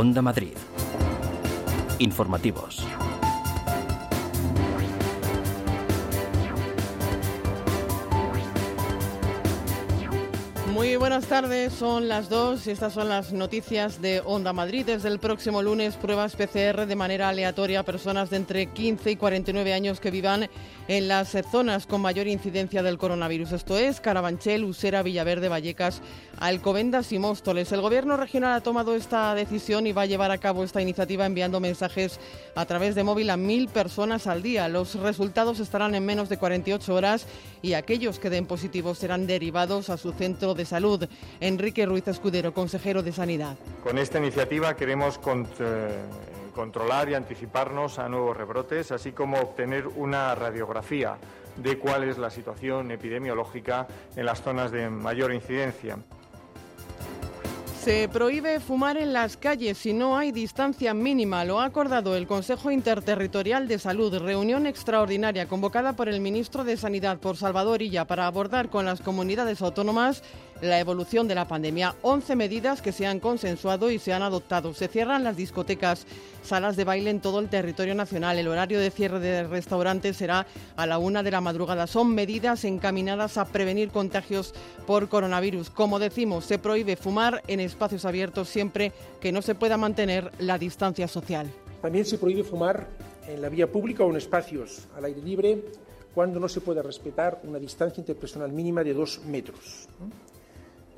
Onda Madrid. Informativos. Muy buenas tardes, son las dos y estas son las noticias de Onda Madrid. Desde el próximo lunes, pruebas PCR de manera aleatoria a personas de entre 15 y 49 años que vivan en las zonas con mayor incidencia del coronavirus. Esto es Carabanchel, Usera, Villaverde, Vallecas, Alcobendas y Móstoles. El Gobierno regional ha tomado esta decisión y va a llevar a cabo esta iniciativa enviando mensajes a través de móvil a mil personas al día. Los resultados estarán en menos de 48 horas y aquellos que den positivos serán derivados a su centro de salud. Enrique Ruiz Escudero, consejero de Sanidad. Con esta iniciativa queremos eh, controlar y anticiparnos a nuevos rebrotes, así como obtener una radiografía de cuál es la situación epidemiológica en las zonas de mayor incidencia. Se prohíbe fumar en las calles si no hay distancia mínima. Lo ha acordado el Consejo Interterritorial de Salud, reunión extraordinaria convocada por el ministro de Sanidad, por Salvador Illa, para abordar con las comunidades autónomas la evolución de la pandemia. 11 medidas que se han consensuado y se han adoptado. Se cierran las discotecas, salas de baile en todo el territorio nacional. El horario de cierre de restaurantes será a la una de la madrugada. Son medidas encaminadas a prevenir contagios por coronavirus. Como decimos, se prohíbe fumar en espacios abiertos siempre que no se pueda mantener la distancia social. También se prohíbe fumar en la vía pública o en espacios al aire libre cuando no se pueda respetar una distancia interpersonal mínima de dos metros.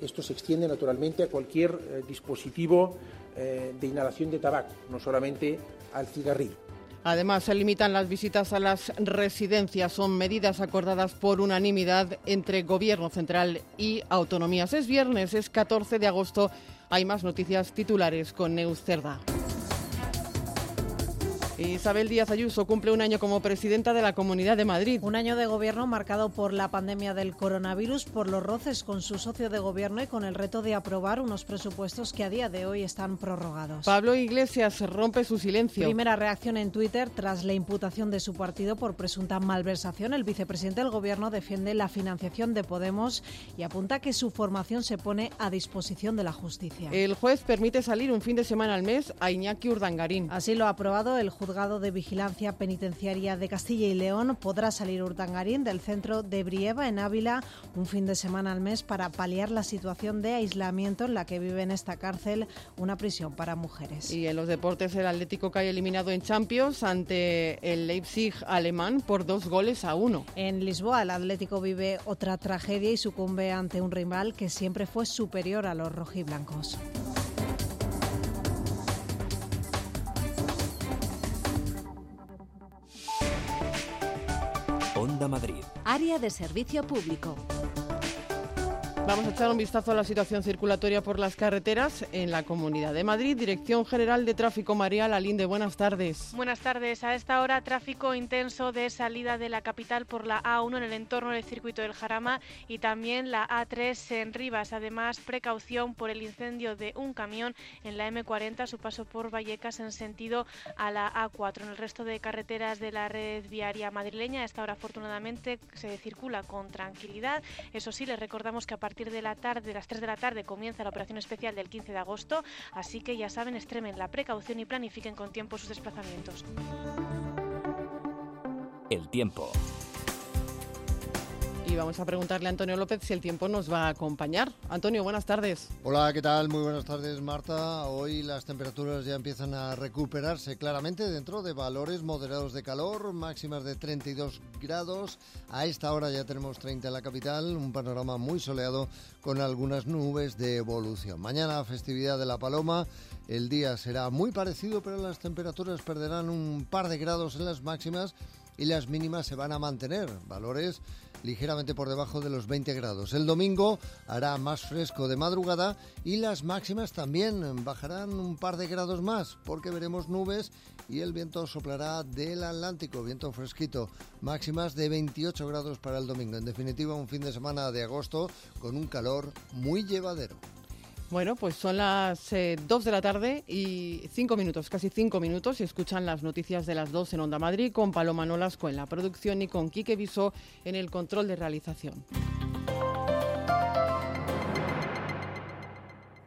Esto se extiende naturalmente a cualquier eh, dispositivo eh, de inhalación de tabaco, no solamente al cigarrillo. Además, se limitan las visitas a las residencias. Son medidas acordadas por unanimidad entre Gobierno Central y autonomías. Es viernes, es 14 de agosto. Hay más noticias titulares con Neus Cerda. Isabel Díaz Ayuso cumple un año como presidenta de la Comunidad de Madrid. Un año de gobierno marcado por la pandemia del coronavirus, por los roces con su socio de gobierno y con el reto de aprobar unos presupuestos que a día de hoy están prorrogados. Pablo Iglesias rompe su silencio. Primera reacción en Twitter tras la imputación de su partido por presunta malversación. El vicepresidente del gobierno defiende la financiación de Podemos y apunta que su formación se pone a disposición de la justicia. El juez permite salir un fin de semana al mes a Iñaki Urdangarín. Así lo ha aprobado el juzgado juzgado de vigilancia penitenciaria de Castilla y León podrá salir Urdangarín del centro de Brieva en Ávila un fin de semana al mes para paliar la situación de aislamiento en la que vive en esta cárcel una prisión para mujeres. Y en los deportes el Atlético cae eliminado en Champions ante el Leipzig alemán por dos goles a uno. En Lisboa el Atlético vive otra tragedia y sucumbe ante un rival que siempre fue superior a los rojiblancos. Onda Madrid. Área de servicio público. Vamos a echar un vistazo a la situación circulatoria por las carreteras en la Comunidad de Madrid. Dirección General de Tráfico María Lalinde, buenas tardes. Buenas tardes. A esta hora tráfico intenso de salida de la capital por la A1 en el entorno del circuito del Jarama y también la A3 en Rivas. Además, precaución por el incendio de un camión en la M40 su paso por Vallecas en sentido a la A4. En el resto de carreteras de la red viaria madrileña, a esta hora afortunadamente se circula con tranquilidad. Eso sí, les recordamos que a partir de la tarde, las 3 de la tarde, comienza la operación especial del 15 de agosto, así que ya saben, extremen la precaución y planifiquen con tiempo sus desplazamientos. El tiempo. Y vamos a preguntarle a Antonio López si el tiempo nos va a acompañar. Antonio, buenas tardes. Hola, ¿qué tal? Muy buenas tardes, Marta. Hoy las temperaturas ya empiezan a recuperarse claramente dentro de valores moderados de calor, máximas de 32 grados. A esta hora ya tenemos 30 en la capital, un panorama muy soleado con algunas nubes de evolución. Mañana, festividad de la Paloma. El día será muy parecido, pero las temperaturas perderán un par de grados en las máximas y las mínimas se van a mantener, valores ligeramente por debajo de los 20 grados. El domingo hará más fresco de madrugada y las máximas también bajarán un par de grados más porque veremos nubes y el viento soplará del Atlántico, viento fresquito, máximas de 28 grados para el domingo. En definitiva, un fin de semana de agosto con un calor muy llevadero. Bueno, pues son las 2 eh, de la tarde y 5 minutos, casi 5 minutos, y escuchan las noticias de las 2 en Onda Madrid con Paloma Nolasco en la producción y con Quique Viso en el control de realización.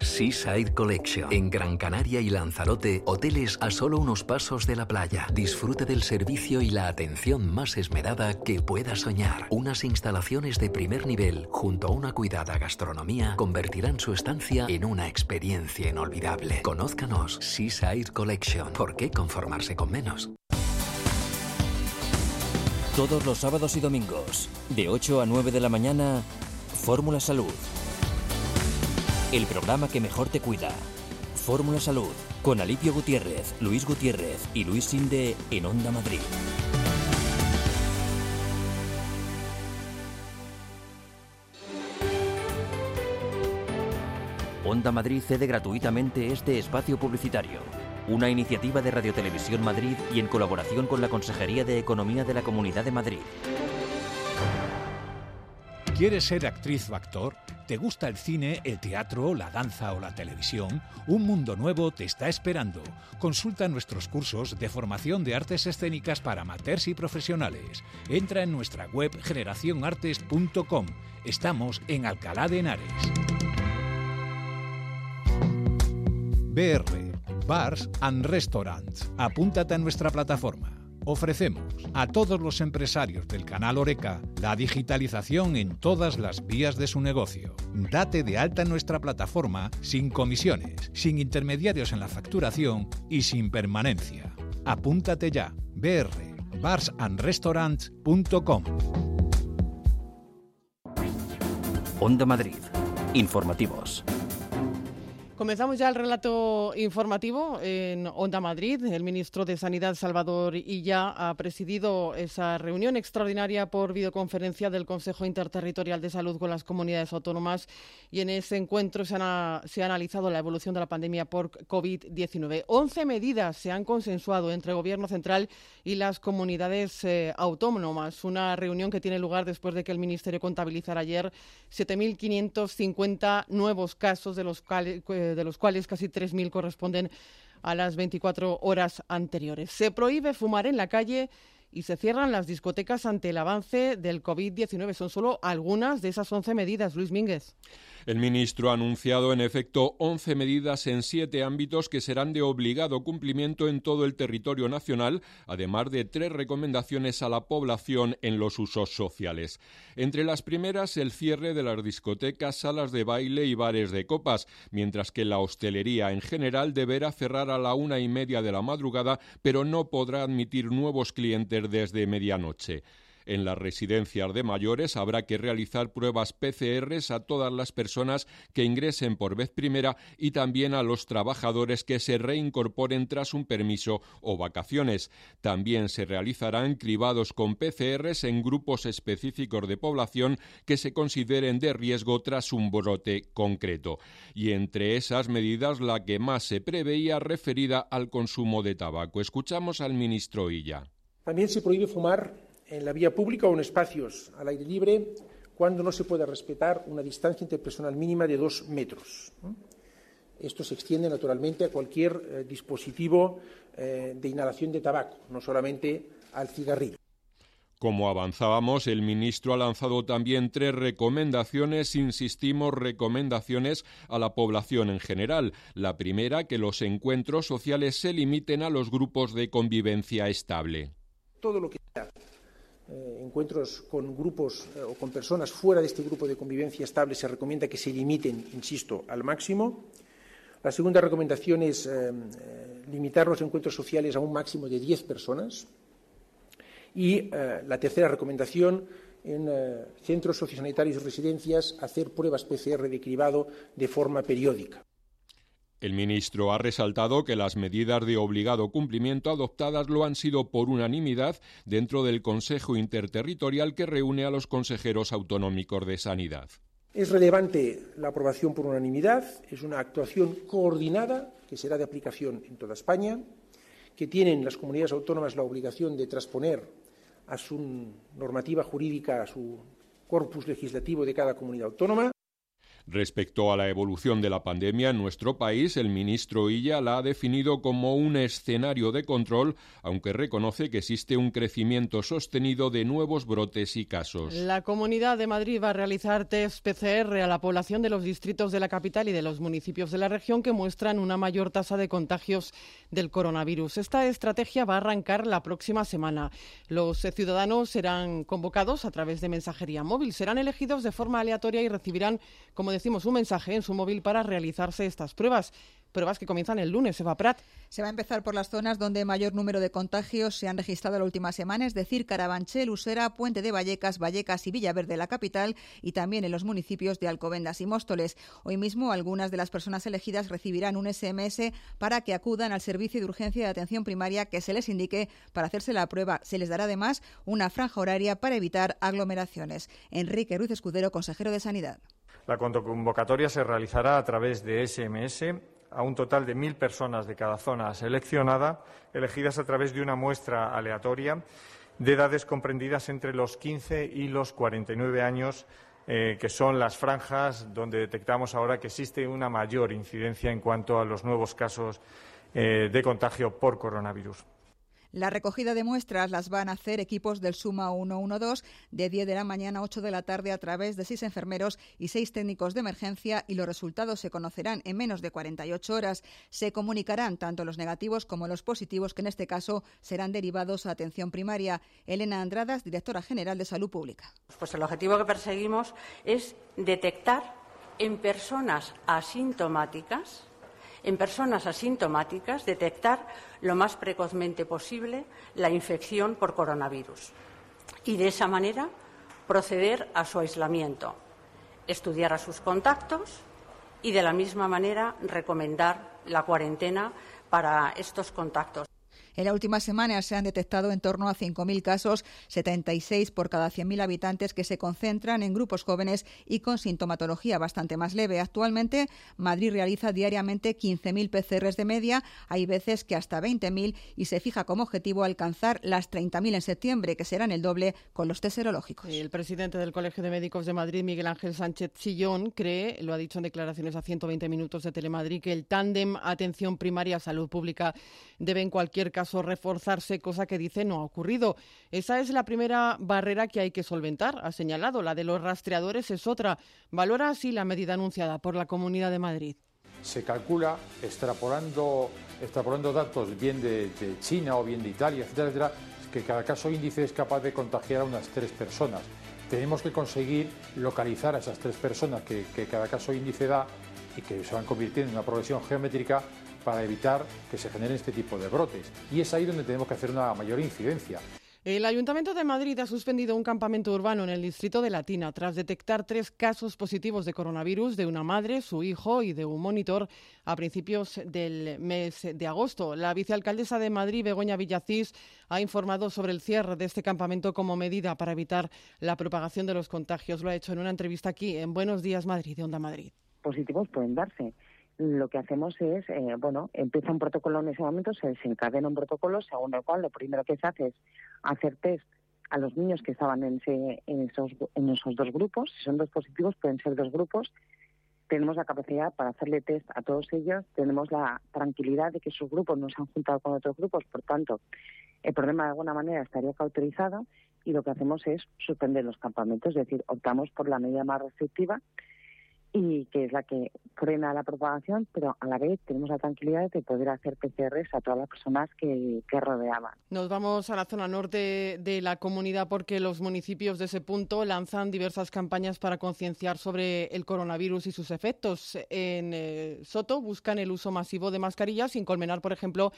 Seaside Collection. En Gran Canaria y Lanzarote, hoteles a solo unos pasos de la playa. Disfrute del servicio y la atención más esmerada que pueda soñar. Unas instalaciones de primer nivel junto a una cuidada gastronomía convertirán su estancia en una experiencia inolvidable. Conózcanos Seaside Collection. ¿Por qué conformarse con menos? Todos los sábados y domingos, de 8 a 9 de la mañana, Fórmula Salud. El programa que mejor te cuida. Fórmula Salud, con Alipio Gutiérrez, Luis Gutiérrez y Luis Sinde en Onda Madrid. Onda Madrid cede gratuitamente este espacio publicitario una iniciativa de Radiotelevisión Madrid y en colaboración con la Consejería de Economía de la Comunidad de Madrid. ¿Quieres ser actriz o actor? ¿Te gusta el cine, el teatro, la danza o la televisión? Un mundo nuevo te está esperando. Consulta nuestros cursos de formación de artes escénicas para amateurs y profesionales. Entra en nuestra web generacionartes.com. Estamos en Alcalá de Henares. BR Bars and Restaurants. Apúntate a nuestra plataforma. Ofrecemos a todos los empresarios del canal Oreca la digitalización en todas las vías de su negocio. Date de alta en nuestra plataforma sin comisiones, sin intermediarios en la facturación y sin permanencia. Apúntate ya. BR barsandrestaurants.com Onda Madrid. Informativos. Comenzamos ya el relato informativo en Onda Madrid. El ministro de Sanidad, Salvador Illa, ha presidido esa reunión extraordinaria por videoconferencia del Consejo Interterritorial de Salud con las comunidades autónomas y en ese encuentro se, ha analizado la evolución de la pandemia por COVID-19. Once medidas se han consensuado entre el Gobierno central y las comunidades eh, autónomas. Una reunión que tiene lugar después de que el Ministerio contabilizara ayer 7.550 nuevos casos de los cuales de los cuales casi 3.000 corresponden a las 24 horas anteriores. Se prohíbe fumar en la calle y se cierran las discotecas ante el avance del COVID-19. Son solo algunas de esas 11 medidas, Luis Mínguez. El ministro ha anunciado en efecto 11 medidas en siete ámbitos que serán de obligado cumplimiento en todo el territorio nacional, además de tres recomendaciones a la población en los usos sociales. Entre las primeras, el cierre de las discotecas, salas de baile y bares de copas, mientras que la hostelería en general deberá cerrar a la una y media de la madrugada, pero no podrá admitir nuevos clientes desde medianoche. En las residencias de mayores habrá que realizar pruebas PCRs a todas las personas que ingresen por vez primera y también a los trabajadores que se reincorporen tras un permiso o vacaciones. También se realizarán cribados con PCRs en grupos específicos de población que se consideren de riesgo tras un brote concreto. Y entre esas medidas la que más se preveía referida al consumo de tabaco. Escuchamos al ministro Illa. También se prohíbe fumar en la vía pública o en espacios al aire libre cuando no se puede respetar una distancia interpersonal mínima de dos metros. Esto se extiende naturalmente a cualquier eh, dispositivo eh, de inhalación de tabaco, no solamente al cigarrillo. Como avanzábamos, el ministro ha lanzado también tres recomendaciones, insistimos, recomendaciones a la población en general. La primera, que los encuentros sociales se limiten a los grupos de convivencia estable. Todo lo que eh, encuentros con grupos eh, o con personas fuera de este grupo de convivencia estable se recomienda que se limiten, insisto, al máximo. La segunda recomendación es eh, limitar los encuentros sociales a un máximo de 10 personas. Y la tercera recomendación, en centros sociosanitarios y residencias, hacer pruebas PCR de cribado de forma periódica. El ministro ha resaltado que las medidas de obligado cumplimiento adoptadas lo han sido por unanimidad dentro del Consejo Interterritorial que reúne a los consejeros autonómicos de Sanidad. Es relevante la aprobación por unanimidad, es una actuación coordinada que será de aplicación en toda España, que tienen las comunidades autónomas la obligación de transponer a su normativa jurídica, a su corpus legislativo de cada comunidad autónoma Respecto a la evolución de la pandemia en nuestro país, el ministro Illa la ha definido como un escenario de control, aunque reconoce que existe un crecimiento sostenido de nuevos brotes y casos. La Comunidad de Madrid va a realizar test PCR a la población de los distritos de la capital y de los municipios de la región que muestran una mayor tasa de contagios del coronavirus. Esta estrategia va a arrancar la próxima semana. Los ciudadanos serán convocados a través de mensajería móvil, serán elegidos de forma aleatoria y recibirán, como decimos, un mensaje en su móvil para realizarse estas pruebas pruebas que comienzan el lunes. Eva Prat. Se va a empezar por las zonas donde mayor número de contagios se han registrado la última semana, es decir, Carabanchel, Usera, Puente de Vallecas, Vallecas y Villaverde, la capital, y también en los municipios de Alcobendas y Móstoles. Hoy mismo, algunas de las personas elegidas recibirán un SMS para que acudan al servicio de urgencia de atención primaria que se les indique para hacerse la prueba. Se les dará además una franja horaria para evitar aglomeraciones. Enrique Ruiz Escudero, consejero de Sanidad. La convocatoria se realizará a través de SMS a un total de mil personas de cada zona seleccionada, elegidas a través de una muestra aleatoria de edades comprendidas entre los 15 y los 49 años, eh, que son las franjas donde detectamos ahora que existe una mayor incidencia en cuanto a los nuevos casos eh, de contagio por coronavirus. La recogida de muestras las van a hacer equipos del Suma 112 de 10 de la mañana a 8 de la tarde a través de seis enfermeros y seis técnicos de emergencia y los resultados se conocerán en menos de 48 horas. Se comunicarán tanto los negativos como los positivos que en este caso serán derivados a atención primaria. Elena Andradas, directora general de Salud Pública. Pues el objetivo que perseguimos es detectar en personas asintomáticas en personas asintomáticas detectar lo más precozmente posible la infección por coronavirus y de esa manera proceder a su aislamiento, estudiar a sus contactos y de la misma manera recomendar la cuarentena para estos contactos. En la última semana se han detectado en torno a 5.000 casos, 76 por cada 100.000 habitantes que se concentran en grupos jóvenes y con sintomatología bastante más leve. Actualmente, Madrid realiza diariamente 15.000 PCRs de media, hay veces que hasta 20.000 y se fija como objetivo alcanzar las 30.000 en septiembre, que serán el doble con los test serológicos. El presidente del Colegio de Médicos de Madrid, Miguel Ángel Sánchez Sillón, cree, lo ha dicho en declaraciones a 120 minutos de Telemadrid, que el tándem atención primaria salud pública debe en cualquier caso reforzarse, cosa que dice no ha ocurrido. Esa es la primera barrera que hay que solventar, ha señalado. La de los rastreadores es otra. Valora así la medida anunciada por la Comunidad de Madrid. Se calcula, extrapolando, extrapolando datos bien de, China o bien de Italia, etcétera, que cada caso índice es capaz de contagiar a unas tres personas. Tenemos que conseguir localizar a esas tres personas que, que cada caso índice da y que se van convirtiendo en una progresión geométrica para evitar que se generen este tipo de brotes. Y es ahí donde tenemos que hacer una mayor incidencia. El Ayuntamiento de Madrid ha suspendido un campamento urbano en el distrito de Latina tras detectar tres casos positivos de coronavirus de una madre, su hijo y de un monitor a principios del mes de agosto. La vicealcaldesa de Madrid, Begoña Villacís, ha informado sobre el cierre de este campamento como medida para evitar la propagación de los contagios. Lo ha hecho en una entrevista aquí en Buenos Días Madrid, de Onda Madrid. Positivos pueden darse lo que hacemos es, eh, bueno, empieza un protocolo en ese momento, se desencadena un protocolo según el cual lo primero que se hace es hacer test a los niños que estaban en, esos, en esos dos grupos. Si son dos positivos, pueden ser dos grupos. Tenemos la capacidad para hacerle test a todos ellos. Tenemos la tranquilidad de que sus grupos no se han juntado con otros grupos. Por tanto, el problema de alguna manera estaría cauterizado y lo que hacemos es suspender los campamentos. Es decir, optamos por la medida más restrictiva y que es la que frena la propagación, pero a la vez tenemos la tranquilidad de poder hacer PCRs a todas las personas que, que rodeaban. Nos vamos a la zona norte de la comunidad porque los municipios de ese punto lanzan diversas campañas para concienciar sobre el coronavirus y sus efectos. En eh, Soto buscan el uso masivo de mascarillas, sin Colmenar, por ejemplo,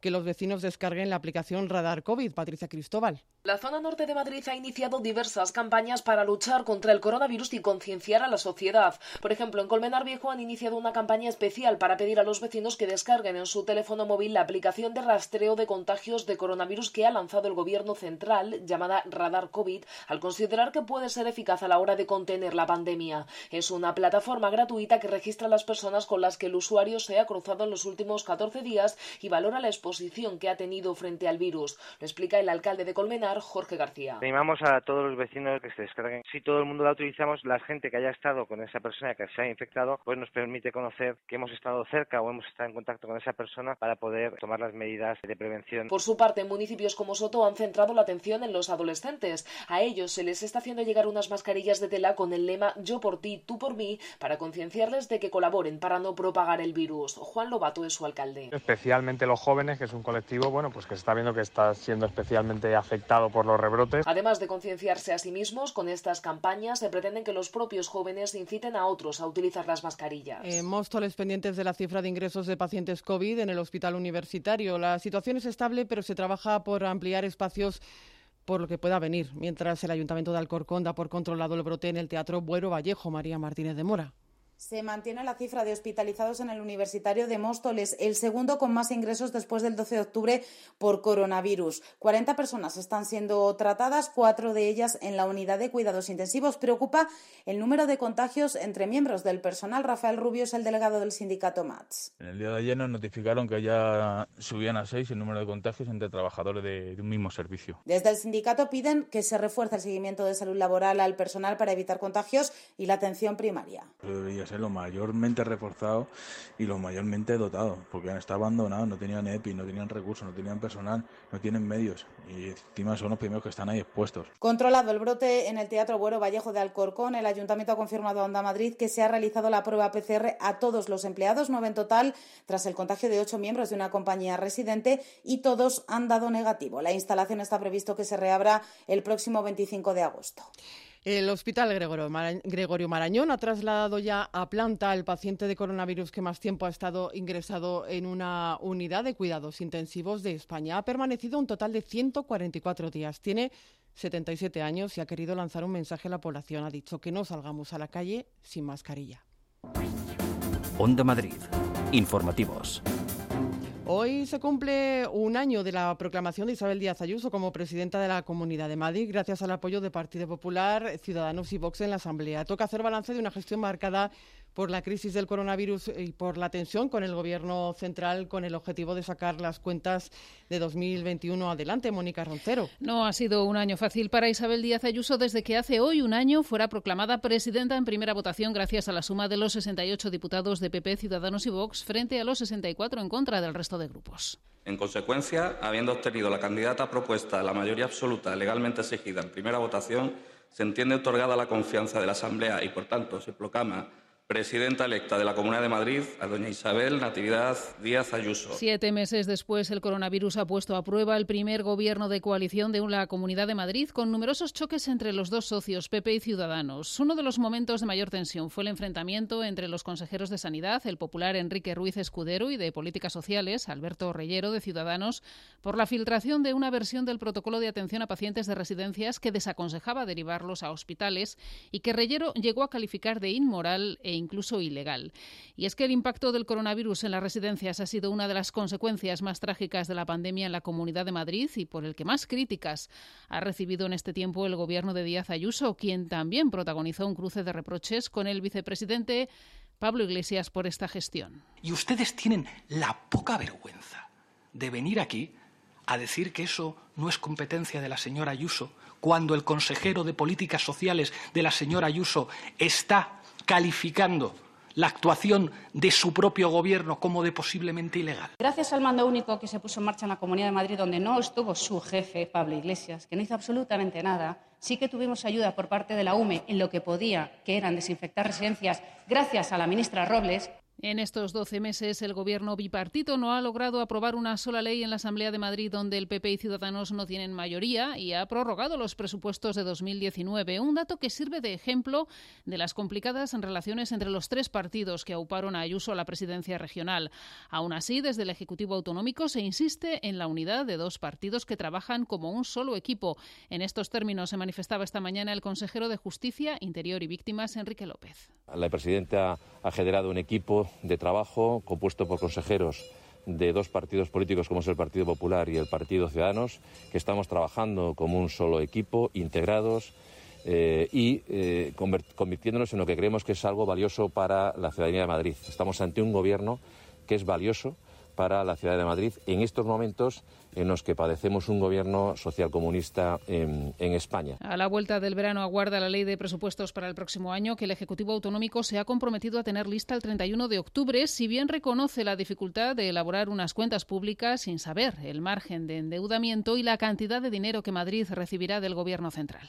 que los vecinos descarguen la aplicación Radar COVID. Patricia Cristóbal. La zona norte de Madrid ha iniciado diversas campañas para luchar contra el coronavirus y concienciar a la sociedad. Por ejemplo, en Colmenar Viejo han iniciado una campaña especial para pedir a los vecinos que descarguen en su teléfono móvil la aplicación de rastreo de contagios de coronavirus que ha lanzado el gobierno central, llamada Radar COVID, al considerar que puede ser eficaz a la hora de contener la pandemia. Es una plataforma gratuita que registra las personas con las que el usuario se ha cruzado en los últimos 14 días y valora la exposición posición que ha tenido frente al virus. Lo explica el alcalde de Colmenar, Jorge García. Animamos a todos los vecinos que se descarguen. Si todo el mundo la utilizamos, la gente que haya estado con esa persona que se ha infectado, pues nos permite conocer que hemos estado cerca o hemos estado en contacto con esa persona para poder tomar las medidas de prevención. Por su parte, municipios como Soto han centrado la atención en los adolescentes. A ellos se les está haciendo llegar unas mascarillas de tela con el lema Yo por ti, tú por mí, para concienciarles de que colaboren para no propagar el virus. Juan Lobato es su alcalde. Especialmente los jóvenes, que es un colectivo, bueno, pues que se está viendo que está siendo especialmente afectado por los rebrotes. Además de concienciarse a sí mismos, con estas campañas se pretenden que los propios jóvenes inciten a otros a utilizar las mascarillas. En Móstoles, pendientes de la cifra de ingresos de pacientes COVID en el hospital universitario. La situación es estable, pero se trabaja por ampliar espacios por lo que pueda venir, mientras el Ayuntamiento de Alcorcón da por controlado el brote en el Teatro Buero Vallejo María Martínez de Mora. Se mantiene la cifra de hospitalizados en el Universitario de Móstoles, el segundo con más ingresos después del 12 de octubre por coronavirus. 40 personas están siendo tratadas, cuatro de ellas en la unidad de cuidados intensivos. Preocupa el número de contagios entre miembros del personal. Rafael Rubio es el delegado del sindicato MATS. En el día de ayer nos notificaron que ya subían a seis el número de contagios entre trabajadores de, de un mismo servicio. Desde el sindicato piden que se refuerce el seguimiento de salud laboral al personal para evitar contagios y la atención primaria lo mayormente reforzado y lo mayormente dotado, porque han estado abandonados, no tenían EPI, no tenían recursos, no tenían personal, no tienen medios y encima son los primeros que están ahí expuestos. Controlado el brote en el Teatro Buero Vallejo de Alcorcón, el Ayuntamiento ha confirmado a Onda Madrid que se ha realizado la prueba PCR a todos los empleados, nueve en total, tras el contagio de ocho miembros de una compañía residente y todos han dado negativo. La instalación está previsto que se reabra el próximo 25 de agosto. El Hospital Gregorio Marañón ha trasladado ya a planta al paciente de coronavirus que más tiempo ha estado ingresado en una unidad de cuidados intensivos de España. Ha permanecido un total de 144 días. Tiene 77 años y ha querido lanzar un mensaje a la población. Ha dicho que no salgamos a la calle sin mascarilla. Onda Madrid. Informativos. Hoy se cumple un año de la proclamación de Isabel Díaz Ayuso como presidenta de la Comunidad de Madrid, gracias al apoyo de Partido Popular, Ciudadanos y Vox en la Asamblea. Toca hacer balance de una gestión marcada por la crisis del coronavirus y por la tensión con el Gobierno central con el objetivo de sacar las cuentas de 2021 adelante. Mónica Roncero. No ha sido un año fácil para Isabel Díaz Ayuso desde que hace hoy un año fuera proclamada presidenta en primera votación gracias a la suma de los 68 diputados de PP, Ciudadanos y Vox frente a los 64 en contra del resto de grupos. En consecuencia, habiendo obtenido la candidata propuesta la mayoría absoluta legalmente exigida en primera votación, se entiende otorgada la confianza de la Asamblea y, por tanto, se proclama presidenta electa de la Comunidad de Madrid, a doña Isabel Natividad Díaz Ayuso. Siete meses después, el coronavirus ha puesto a prueba el primer gobierno de coalición de la Comunidad de Madrid, con numerosos choques entre los dos socios, PP y Ciudadanos. Uno de los momentos de mayor tensión fue el enfrentamiento entre los consejeros de Sanidad, el popular Enrique Ruiz Escudero, y de Políticas Sociales, Alberto Reyero, de Ciudadanos, por la filtración de una versión del protocolo de atención a pacientes de residencias que desaconsejaba derivarlos a hospitales y que Reyero llegó a calificar de inmoral e incluso ilegal. Y es que el impacto del coronavirus en las residencias ha sido una de las consecuencias más trágicas de la pandemia en la Comunidad de Madrid y por el que más críticas ha recibido en este tiempo el gobierno de Díaz Ayuso, quien también protagonizó un cruce de reproches con el vicepresidente Pablo Iglesias por esta gestión. Y ustedes tienen la poca vergüenza de venir aquí a decir que eso no es competencia de la señora Ayuso, cuando el consejero de Políticas Sociales de la señora Ayuso está calificando la actuación de su propio gobierno como de posiblemente ilegal. Gracias al mando único que se puso en marcha en la Comunidad de Madrid, donde no estuvo su jefe, Pablo Iglesias, que no hizo absolutamente nada, sí que tuvimos ayuda por parte de la UME en lo que podía, que eran desinfectar residencias, gracias a la ministra Robles, en estos 12 meses, el gobierno bipartito no ha logrado aprobar una sola ley en la Asamblea de Madrid donde el PP y Ciudadanos no tienen mayoría y ha prorrogado los presupuestos de 2019, un dato que sirve de ejemplo de las complicadas relaciones entre los tres partidos que auparon a Ayuso a la presidencia regional. Aún así, desde el Ejecutivo Autonómico se insiste en la unidad de dos partidos que trabajan como un solo equipo. En estos términos se manifestaba esta mañana el consejero de Justicia, Interior y Víctimas, Enrique López. La presidenta ha generado un equipo de trabajo compuesto por consejeros de dos partidos políticos como es el Partido Popular y el Partido Ciudadanos, que estamos trabajando como un solo equipo, integrados eh, y eh, convirtiéndonos en lo que creemos que es algo valioso para la ciudadanía de Madrid. Estamos ante un gobierno que es valioso para la ciudad de Madrid en estos momentos en los que padecemos un gobierno socialcomunista en, en España. A la vuelta del verano aguarda la ley de presupuestos para el próximo año que el Ejecutivo Autonómico se ha comprometido a tener lista el 31 de octubre, si bien reconoce la dificultad de elaborar unas cuentas públicas sin saber el margen de endeudamiento y la cantidad de dinero que Madrid recibirá del Gobierno central.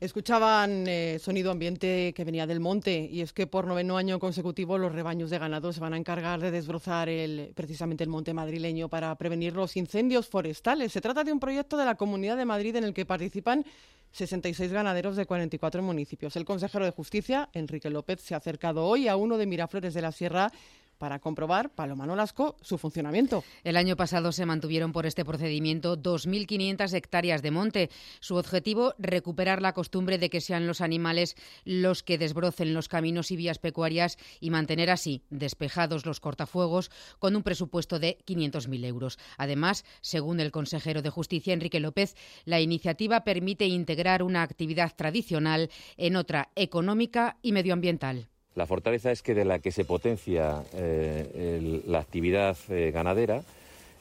Escuchaban eh, sonido ambiente que venía del monte y es que por noveno año consecutivo los rebaños de ganado se van a encargar de desbrozar el, precisamente el monte madrileño para prevenir los incendios forestales. Se trata de un proyecto de la Comunidad de Madrid en el que participan 66 ganaderos de 44 municipios. El consejero de Justicia, Enrique López, se ha acercado hoy a uno de Miraflores de la Sierra para comprobar, Paloma Nolasco, su funcionamiento. El año pasado se mantuvieron por este procedimiento 2.500 hectáreas de monte. Su objetivo, recuperar la costumbre de que sean los animales los que desbrocen los caminos y vías pecuarias y mantener así despejados los cortafuegos con un presupuesto de 500.000 euros. Además, según el consejero de Justicia, Enrique López, la iniciativa permite integrar una actividad tradicional en otra económica y medioambiental. La fortaleza es que de la que se potencia eh, la actividad eh, ganadera,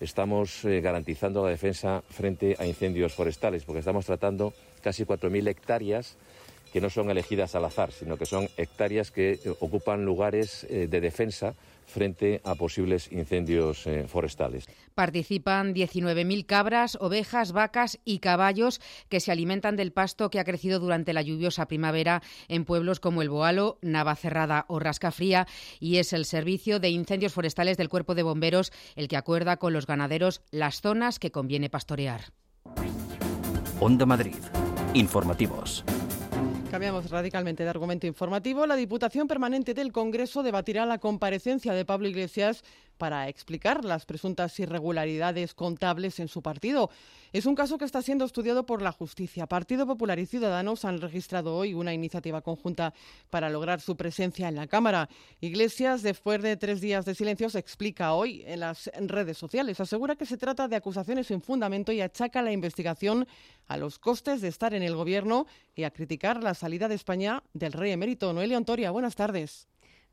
estamos eh, garantizando la defensa frente a incendios forestales, porque estamos tratando casi 4.000 hectáreas que no son elegidas al azar, sino que son hectáreas que ocupan lugares de defensa frente a posibles incendios eh, forestales. Participan 19.000 cabras, ovejas, vacas y caballos que se alimentan del pasto que ha crecido durante la lluviosa primavera en pueblos como El Boalo, Navacerrada o Rascafría y es el servicio de incendios forestales del Cuerpo de Bomberos el que acuerda con los ganaderos las zonas que conviene pastorear. Onda Madrid. Informativos. Cambiamos radicalmente de argumento informativo. La Diputación Permanente del Congreso debatirá la comparecencia de Pablo Iglesias para explicar las presuntas irregularidades contables en su partido. Es un caso que está siendo estudiado por la justicia. Partido Popular y Ciudadanos han registrado hoy una iniciativa conjunta para lograr su presencia en la Cámara. Iglesias, después de tres días de silencio, se explica hoy en las redes sociales. Asegura que se trata de acusaciones sin fundamento y achaca la investigación a los costes de estar en el Gobierno y a criticar la salida de España del rey emérito. Noelia Antoria, buenas tardes.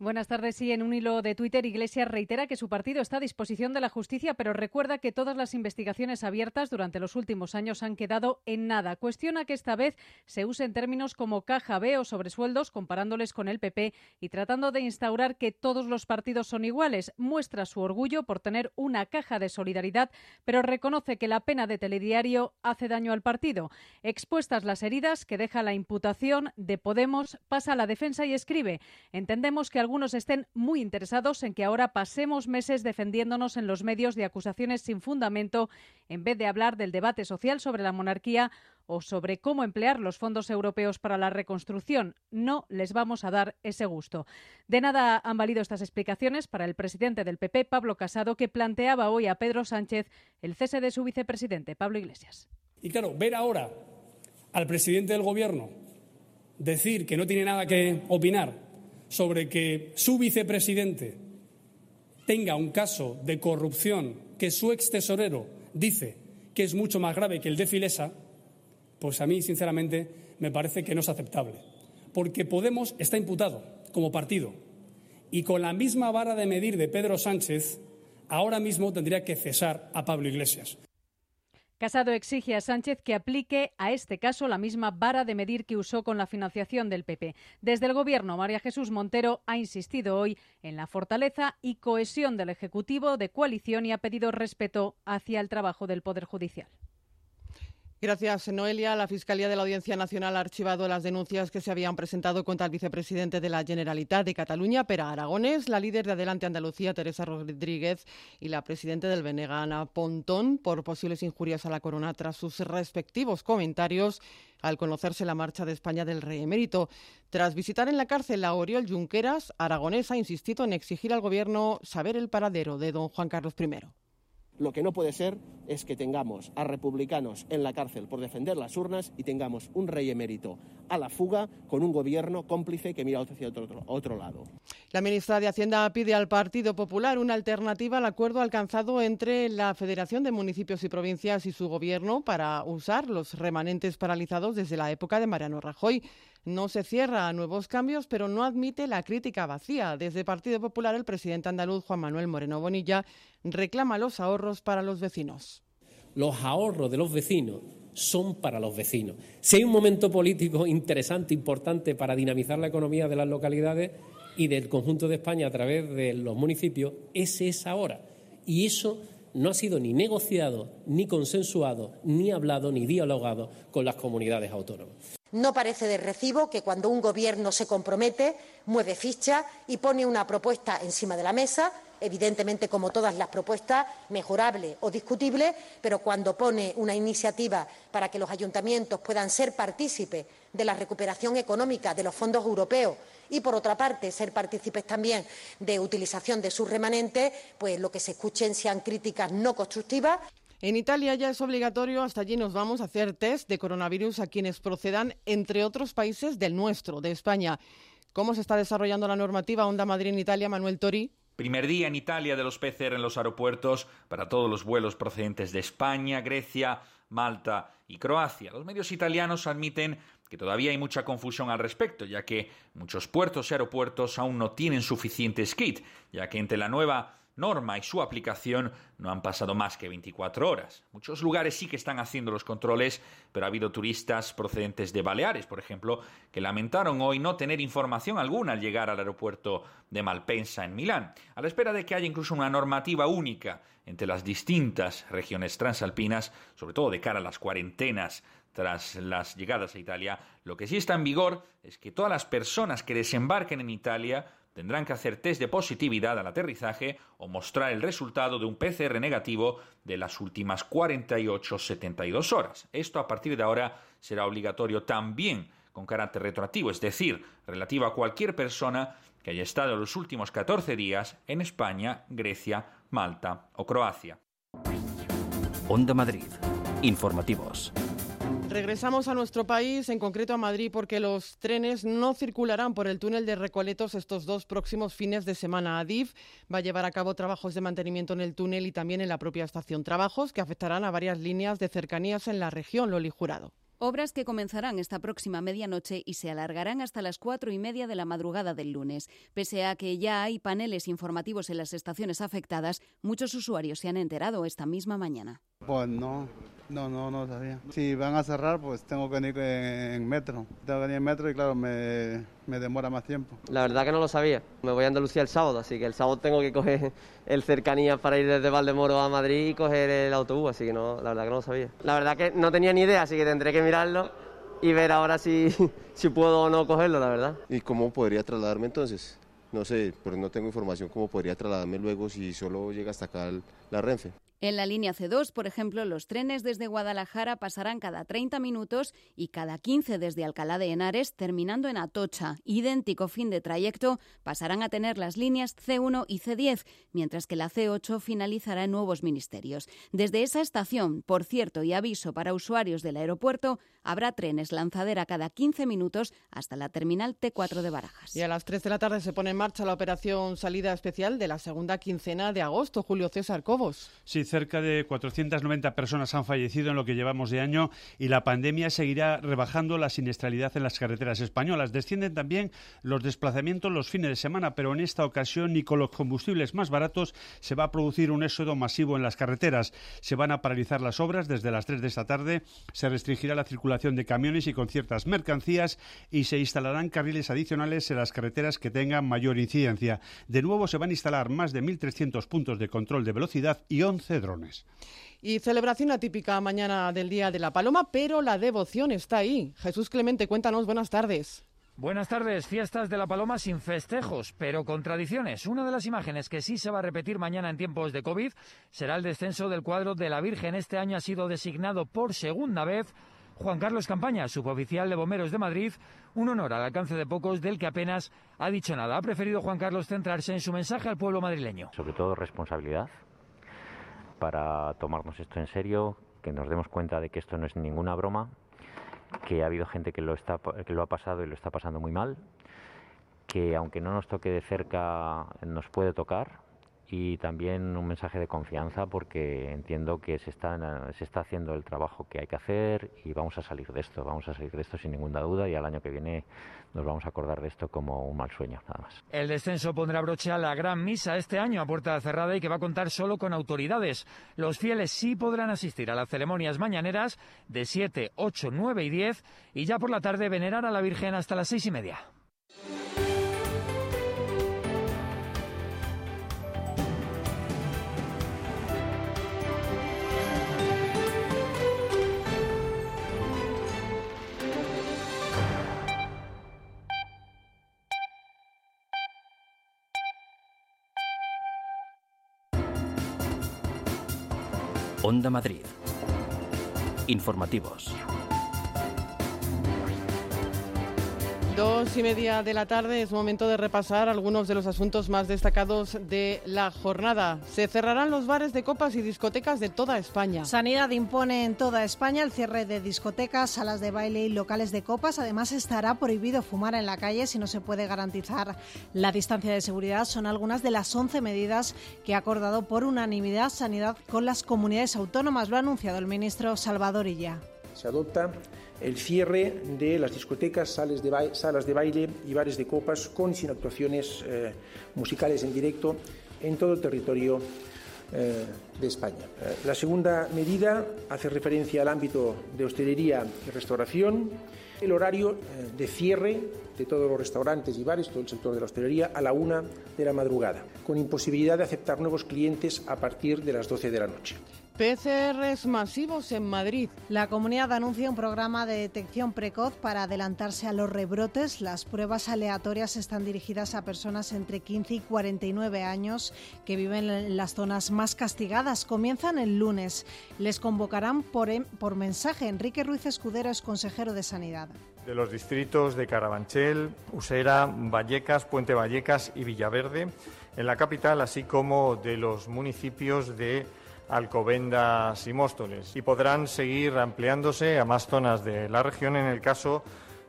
Buenas tardes. Sí, en un hilo de Twitter, Iglesias reitera que su partido está a disposición de la justicia, pero recuerda que todas las investigaciones abiertas durante los últimos años han quedado en nada. Cuestiona que esta vez se usen términos como caja B o sobresueldos, comparándoles con el PP y tratando de instaurar que todos los partidos son iguales. Muestra su orgullo por tener una caja de solidaridad, pero reconoce que la pena de telediario hace daño al partido. Expuestas las heridas que deja la imputación de Podemos, pasa a la defensa y escribe: Entendemos que algunos estén muy interesados en que ahora pasemos meses defendiéndonos en los medios de acusaciones sin fundamento en vez de hablar del debate social sobre la monarquía o sobre cómo emplear los fondos europeos para la reconstrucción. No les vamos a dar ese gusto. De nada han valido estas explicaciones para el presidente del PP, Pablo Casado, que planteaba hoy a Pedro Sánchez el cese de su vicepresidente, Pablo Iglesias. Y claro, ver ahora al presidente del Gobierno decir que no tiene nada que opinar sobre que su vicepresidente tenga un caso de corrupción que su ex tesorero dice que es mucho más grave que el de Filesa, pues a mí, sinceramente, me parece que no es aceptable. Porque Podemos está imputado como partido y con la misma vara de medir de Pedro Sánchez, ahora mismo tendría que cesar a Pablo Iglesias. Casado exige a Sánchez que aplique a este caso la misma vara de medir que usó con la financiación del PP. Desde el Gobierno, María Jesús Montero ha insistido hoy en la fortaleza y cohesión del Ejecutivo de coalición y ha pedido respeto hacia el trabajo del Poder Judicial. Gracias, Noelia. La Fiscalía de la Audiencia Nacional ha archivado las denuncias que se habían presentado contra el vicepresidente de la Generalitat de Cataluña, Pera Aragones, la líder de Adelante Andalucía, Teresa Rodríguez, y la presidenta del Benegana, Pontón, por posibles injurias a la corona tras sus respectivos comentarios al conocerse la marcha de España del rey emérito. Tras visitar en la cárcel a Oriol Junqueras, Aragonés ha insistido en exigir al Gobierno saber el paradero de don Juan Carlos I. Lo que no puede ser es que tengamos a republicanos en la cárcel por defender las urnas y tengamos un rey emérito a la fuga con un gobierno cómplice que mira hacia otro, otro lado. La ministra de Hacienda pide al Partido Popular una alternativa al acuerdo alcanzado entre la Federación de Municipios y Provincias y su gobierno para usar los remanentes paralizados desde la época de Mariano Rajoy. No se cierra a nuevos cambios, pero no admite la crítica vacía. Desde el Partido Popular, el presidente andaluz Juan Manuel Moreno Bonilla reclama los ahorros para los vecinos. Los ahorros de los vecinos son para los vecinos. Si hay un momento político interesante, importante para dinamizar la economía de las localidades, y del conjunto de España a través de los municipios, ese es ahora. Y eso no ha sido ni negociado, ni consensuado, ni hablado, ni dialogado con las comunidades autónomas. No parece de recibo que cuando un Gobierno se compromete, mueve ficha y pone una propuesta encima de la mesa, evidentemente como todas las propuestas, mejorable o discutible, pero cuando pone una iniciativa para que los ayuntamientos puedan ser partícipes de la recuperación económica de los fondos europeos y, por otra parte, ser partícipes también de utilización de sus remanentes, pues lo que se escuchen sean críticas no constructivas. En Italia ya es obligatorio, hasta allí nos vamos a hacer test de coronavirus a quienes procedan, entre otros países, del nuestro, de España. ¿Cómo se está desarrollando la normativa Onda Madrid en Italia, Manuel Tori? Primer día en Italia de los PCR en los aeropuertos para todos los vuelos procedentes de España, Grecia, Malta y Croacia. Los medios italianos admiten que todavía hay mucha confusión al respecto, ya que muchos puertos y aeropuertos aún no tienen suficientes kits, ya que entre la nueva norma y su aplicación no han pasado más que 24 horas. Muchos lugares sí que están haciendo los controles, pero ha habido turistas procedentes de Baleares, por ejemplo, que lamentaron hoy no tener información alguna al llegar al aeropuerto de Malpensa en Milán, a la espera de que haya incluso una normativa única entre las distintas regiones transalpinas, sobre todo de cara a las cuarentenas tras las llegadas a Italia, lo que sí está en vigor es que todas las personas que desembarquen en Italia tendrán que hacer test de positividad al aterrizaje o mostrar el resultado de un PCR negativo de las últimas 48-72 horas. Esto a partir de ahora será obligatorio también con carácter retroactivo, es decir, relativo a cualquier persona que haya estado los últimos 14 días en España, Grecia, Malta o Croacia. Onda Madrid. Informativos. Regresamos a nuestro país, en concreto a Madrid, porque los trenes no circularán por el túnel de Recoletos estos dos próximos fines de semana. Adif va a llevar a cabo trabajos de mantenimiento en el túnel y también en la propia estación. Trabajos que afectarán a varias líneas de cercanías en la región, Loli Jurado. Obras que comenzarán esta próxima medianoche y se alargarán hasta las cuatro y media de la madrugada del lunes. Pese a que ya hay paneles informativos en las estaciones afectadas, muchos usuarios se han enterado esta misma mañana. Pues no, no, no, no sabía. Si van a cerrar, pues tengo que ir en metro. Tengo que ir en metro y claro, me, me, demora más tiempo. La verdad que no lo sabía. Me voy a Andalucía el sábado, así que el sábado tengo que coger el cercanía para ir desde Valdemoro a Madrid y coger el autobús, así que no, la verdad que no lo sabía. La verdad que no tenía ni idea, así que tendré que mirarlo y ver ahora si, si puedo o no cogerlo, la verdad. ¿Y cómo podría trasladarme entonces? No sé, pero no tengo información cómo podría trasladarme luego si solo llega hasta acá la Renfe. En la línea C2, por ejemplo, los trenes desde Guadalajara pasarán cada 30 minutos y cada 15 desde Alcalá de Henares, terminando en Atocha. Idéntico fin de trayecto pasarán a tener las líneas C1 y C10, mientras que la C8 finalizará en nuevos ministerios. Desde esa estación, por cierto, y aviso para usuarios del aeropuerto, habrá trenes lanzadera cada 15 minutos hasta la terminal T4 de Barajas. Y a las 3 de la tarde se pone en marcha la operación salida especial de la segunda quincena de agosto. Julio César Cobos. Sí, cerca de 490 personas han fallecido en lo que llevamos de año y la pandemia seguirá rebajando la siniestralidad en las carreteras españolas. Descienden también los desplazamientos los fines de semana, pero en esta ocasión ni con los combustibles más baratos se va a producir un éxodo masivo en las carreteras. Se van a paralizar las obras desde las 3 de esta tarde, se restringirá la circulación de camiones y con ciertas mercancías y se instalarán carriles adicionales en las carreteras que tengan mayor incidencia. De nuevo se van a instalar más de 1.300 puntos de control de velocidad y 11 drones. Y celebración atípica mañana del Día de la Paloma, pero la devoción está ahí. Jesús Clemente, cuéntanos, buenas tardes. Buenas tardes, fiestas de la Paloma sin festejos, pero con tradiciones. Una de las imágenes que sí se va a repetir mañana en tiempos de COVID será el descenso del cuadro de la Virgen. Este año ha sido designado por segunda vez Juan Carlos Campaña, suboficial de Bomberos de Madrid, un honor al alcance de pocos del que apenas ha dicho nada. Ha preferido Juan Carlos centrarse en su mensaje al pueblo madrileño. Sobre todo responsabilidad, para tomarnos esto en serio, que nos demos cuenta de que esto no es ninguna broma, que ha habido gente que lo, está, que lo ha pasado y lo está pasando muy mal, que aunque no nos toque de cerca, nos puede tocar y también un mensaje de confianza porque entiendo que se está, se está haciendo el trabajo que hay que hacer y vamos a salir de esto, vamos a salir de esto sin ninguna duda y al año que viene nos vamos a acordar de esto como un mal sueño, nada más. El descenso pondrá broche a la gran misa este año a puerta cerrada y que va a contar solo con autoridades. Los fieles sí podrán asistir a las ceremonias mañaneras de 7, 8, 9 y 10 y ya por la tarde venerar a la Virgen hasta las seis y media. Onda Madrid. Informativos. Dos y media de la tarde es momento de repasar algunos de los asuntos más destacados de la jornada. Se cerrarán los bares de copas y discotecas de toda España. Sanidad impone en toda España el cierre de discotecas, salas de baile y locales de copas. Además, estará prohibido fumar en la calle si no se puede garantizar la distancia de seguridad. Son algunas de las 11 medidas que ha acordado por unanimidad Sanidad con las comunidades autónomas. Lo ha anunciado el ministro Salvador Illa. Se adopta el cierre de las discotecas, salas de, baile, salas de baile y bares de copas con sin actuaciones eh, musicales en directo en todo el territorio eh, de España. Eh, la segunda medida hace referencia al ámbito de hostelería y restauración, el horario de cierre de todos los restaurantes y bares, todo el sector de la hostelería, a la una de la madrugada, con imposibilidad de aceptar nuevos clientes a partir de las 12 de la noche. PCRs masivos en Madrid. La comunidad anuncia un programa de detección precoz para adelantarse a los rebrotes. Las pruebas aleatorias están dirigidas a personas entre 15 y 49 años que viven en las zonas más castigadas. Comienzan el lunes. Les convocarán por, por mensaje. Enrique Ruiz Escudero es consejero de Sanidad de los distritos de Carabanchel, Usera, Vallecas, Puente Vallecas y Villaverde en la capital, así como de los municipios de Alcobendas y Móstoles y podrán seguir ampliándose a más zonas de la región en el caso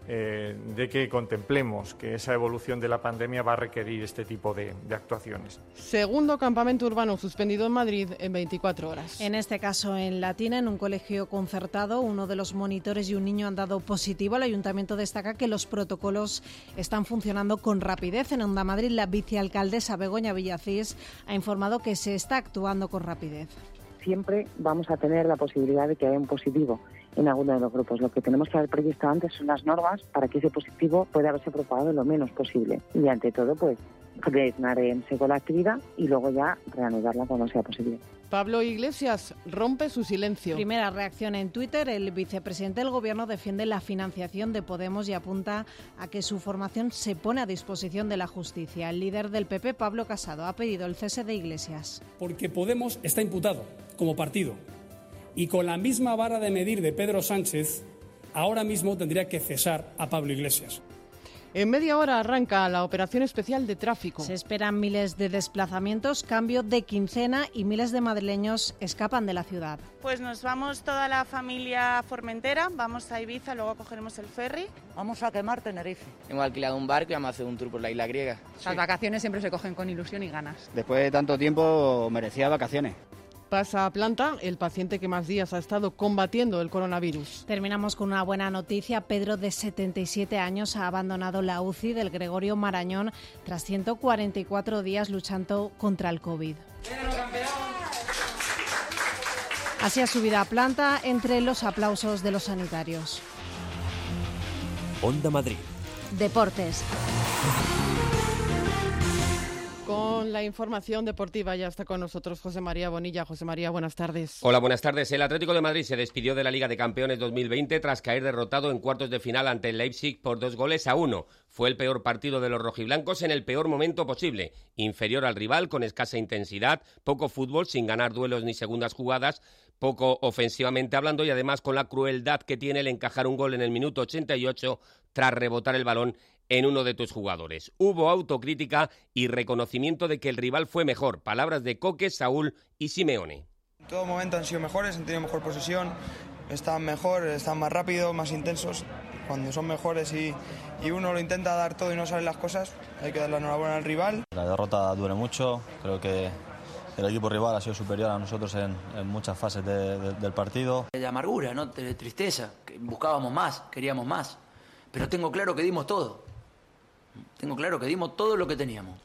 eh, de que contemplemos que esa evolución de la pandemia va a requerir este tipo de, de, actuaciones. Segundo campamento urbano suspendido en Madrid en 24 horas. En este caso en Latina, en un colegio concertado, uno de los monitores y un niño han dado positivo. El ayuntamiento destaca que los protocolos están funcionando con rapidez. En Onda Madrid, la vicealcaldesa Begoña Villacís ha informado que se está actuando con rapidez siempre vamos a tener la posibilidad de que haya un positivo en alguno de los grupos. Lo que tenemos que haber previsto antes son las normas para que ese positivo pueda haberse propagado lo menos posible. Y ante todo, pues, frenar en seco la actividad y luego ya reanudarla cuando sea posible. Pablo Iglesias rompe su silencio. Primera reacción en Twitter. El vicepresidente del Gobierno defiende la financiación de Podemos y apunta a que su formación se pone a disposición de la justicia. El líder del PP, Pablo Casado, ha pedido el cese de Iglesias. Porque Podemos está imputado como partido y con la misma vara de medir de Pedro Sánchez, ahora mismo tendría que cesar a Pablo Iglesias. En media hora arranca la operación especial de tráfico. Se esperan miles de desplazamientos, cambio de quincena y miles de madrileños escapan de la ciudad. Pues nos vamos toda la familia a Formentera, vamos a Ibiza, luego cogeremos el ferry. Vamos a quemar Tenerife. Hemos alquilado un barco y vamos a hacer un tour por la isla griega. Las sí. vacaciones siempre se cogen con ilusión y ganas. Después de tanto tiempo merecía vacaciones pasa a planta el paciente que más días ha estado combatiendo el coronavirus. Terminamos con una buena noticia. Pedro, de 77 años, ha abandonado la UCI del Gregorio Marañón tras 144 días luchando contra el COVID. Así ha subido a planta entre los aplausos de los sanitarios. Onda Madrid. Deportes. Con la información deportiva ya está con nosotros José María Bonilla. José María, buenas tardes. Hola, buenas tardes. El Atlético de Madrid se despidió de la Liga de Campeones 2020 tras caer derrotado en cuartos de final ante el Leipzig por dos goles a uno. Fue el peor partido de los rojiblancos en el peor momento posible. Inferior al rival, con escasa intensidad, poco fútbol, sin ganar duelos ni segundas jugadas, poco ofensivamente hablando y además con la crueldad que tiene el encajar un gol en el minuto 88 tras rebotar el balón en uno de tus jugadores. Hubo autocrítica y reconocimiento de que el rival fue mejor. Palabras de Coque, Saúl y Simeone. En todo momento han sido mejores, han tenido mejor posesión, están mejor, están más rápidos, más intensos. cuando son mejores y, y uno lo intenta dar todo y no salen las cosas, hay que darle la enhorabuena al rival. La derrota duele mucho, creo que el equipo rival ha sido superior a nosotros en, en muchas fases de- de- del partido. De amargura, ¿no? De tristeza. buscábamos más, queríamos más. Pero tengo claro que dimos todo. Tengo claro que dimos todo lo que teníamos.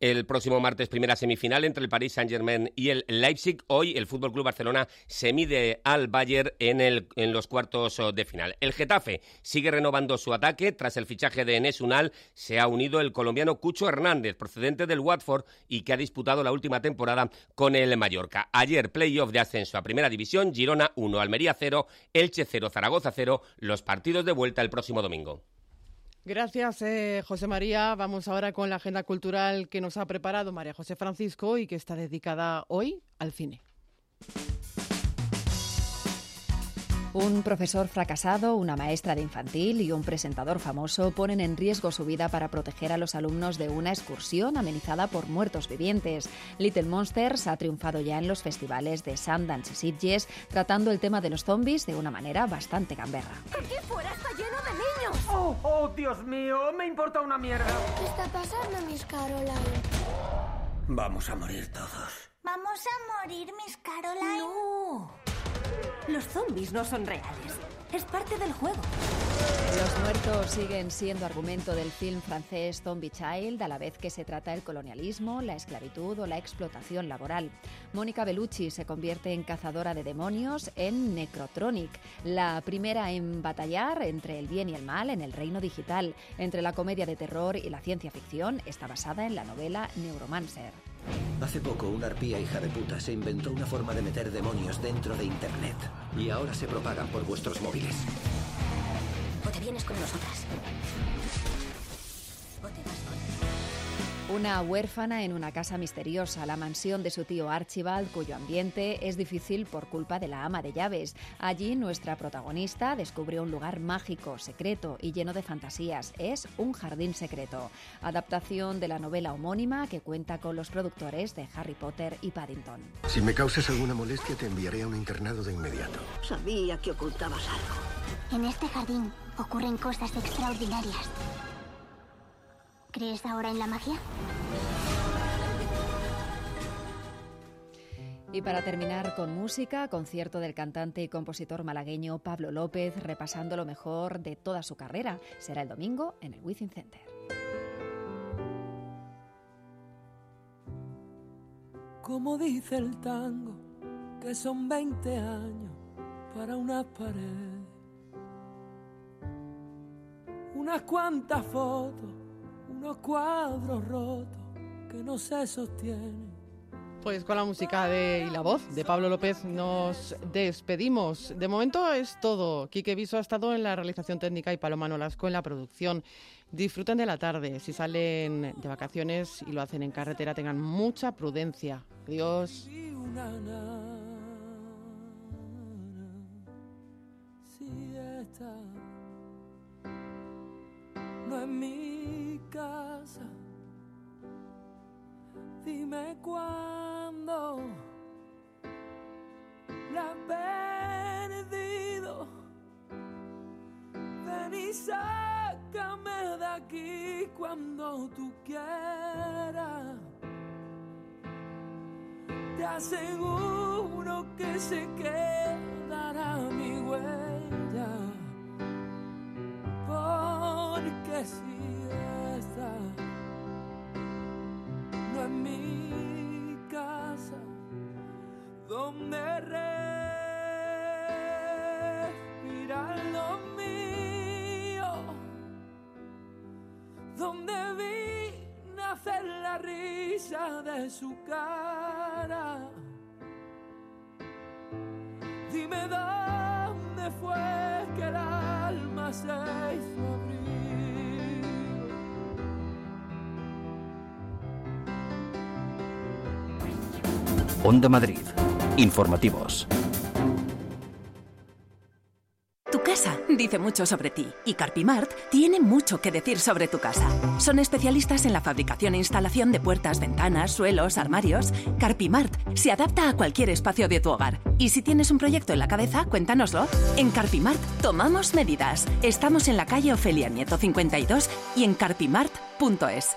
El próximo martes, primera semifinal entre el Paris Saint-Germain y el Leipzig. Hoy el Fútbol Club Barcelona se mide al Bayern en, en los cuartos oh, de final. El Getafe sigue renovando su ataque. Tras el fichaje de Enes Unal, se ha unido el colombiano Cucho Hernández, procedente del Watford y que ha disputado la última temporada con el Mallorca. Ayer, playoff de ascenso a Primera División, Girona 1, Almería 0, Elche 0, Zaragoza 0. Los partidos de vuelta el próximo domingo. Gracias, eh, José María. Vamos ahora con la agenda cultural que nos ha preparado María José Francisco y que está dedicada hoy al cine. Un profesor fracasado, una maestra de infantil y un presentador famoso ponen en riesgo su vida para proteger a los alumnos de una excursión amenizada por muertos vivientes. Little Monsters ha triunfado ya en los festivales de Sundance y Sitges, tratando el tema de los zombies de una manera bastante gamberra. Aquí fuera está lleno de. ¡Oh, oh, Dios mío! Me importa una mierda. ¿Qué está pasando, Miss Caroline? Vamos a morir todos. Vamos a morir, Miss Caroline. No. Los zombies no son reales. Es parte del juego. Los muertos siguen siendo argumento del film francés Zombie Child, a la vez que se trata el colonialismo, la esclavitud o la explotación laboral. Mónica Bellucci se convierte en cazadora de demonios en Necrotronic, la primera en batallar entre el bien y el mal en el reino digital. Entre la comedia de terror y la ciencia ficción, está basada en la novela Neuromancer. Hace poco una arpía hija de puta se inventó una forma de meter demonios dentro de Internet. Y ahora se propagan por vuestros móviles. Te vienes con nosotras. Una huérfana en una casa misteriosa, la mansión de su tío Archibald, cuyo ambiente es difícil por culpa de la ama de llaves. Allí nuestra protagonista descubre un lugar mágico, secreto y lleno de fantasías. Es un jardín secreto. Adaptación de la novela homónima que cuenta con los productores de Harry Potter y Paddington. Si me causas alguna molestia, te enviaré a un internado de inmediato. Sabía que ocultabas algo. En este jardín ocurren cosas extraordinarias. ¿Crees ahora en la magia? Y para terminar con música, concierto del cantante y compositor malagueño Pablo López, repasando lo mejor de toda su carrera. Será el domingo en el Wizzing Center. Como dice el tango, que son 20 años para una pared. Unas cuantas fotos, unos cuadros rotos que no se sostienen. Pues con la música de, y la voz de Pablo López nos despedimos. De momento es todo. Quique Viso ha estado en la realización técnica y Paloma Nolasco en la producción. Disfruten de la tarde. Si salen de vacaciones y lo hacen en carretera, tengan mucha prudencia. Adiós. Si no es mi casa, dime cuándo la he perdido. Ven y sácame de aquí cuando tú quieras. Te aseguro que se quedará mi huella. No es mi casa, donde respirar lo mío, donde vi nacer la risa de su cara. Dime dónde fue que el alma se hizo Onda Madrid. Informativos. Tu casa dice mucho sobre ti y Carpimart tiene mucho que decir sobre tu casa. Son especialistas en la fabricación e instalación de puertas, ventanas, suelos, armarios. Carpimart se adapta a cualquier espacio de tu hogar. Y si tienes un proyecto en la cabeza, cuéntanoslo. En Carpimart tomamos medidas. Estamos en la calle Ofelia Nieto 52 y en carpimart.es.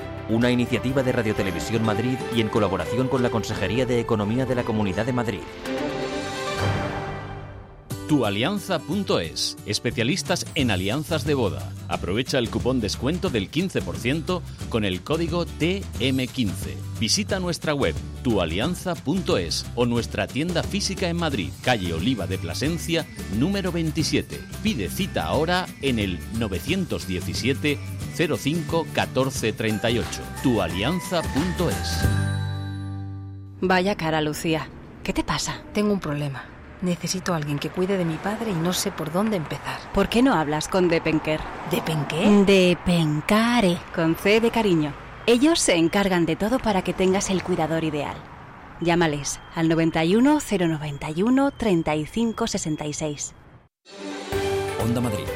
una iniciativa de Radio Televisión Madrid y en colaboración con la Consejería de Economía de la Comunidad de Madrid. Tualianza.es, especialistas en alianzas de boda. Aprovecha el cupón descuento del 15% con el código TM15. Visita nuestra web tualianza.es o nuestra tienda física en Madrid, calle Oliva de Plasencia, número 27. Pide cita ahora en el 917 05 14 38. Tualianza.es. Vaya cara, Lucía. ¿Qué te pasa? Tengo un problema. Necesito a alguien que cuide de mi padre y no sé por dónde empezar. ¿Por qué no hablas con Depenker? ¿Depenqué? Depencare. Con C de cariño. Ellos se encargan de todo para que tengas el cuidador ideal. Llámales al 91 091 35 66. Onda Madrid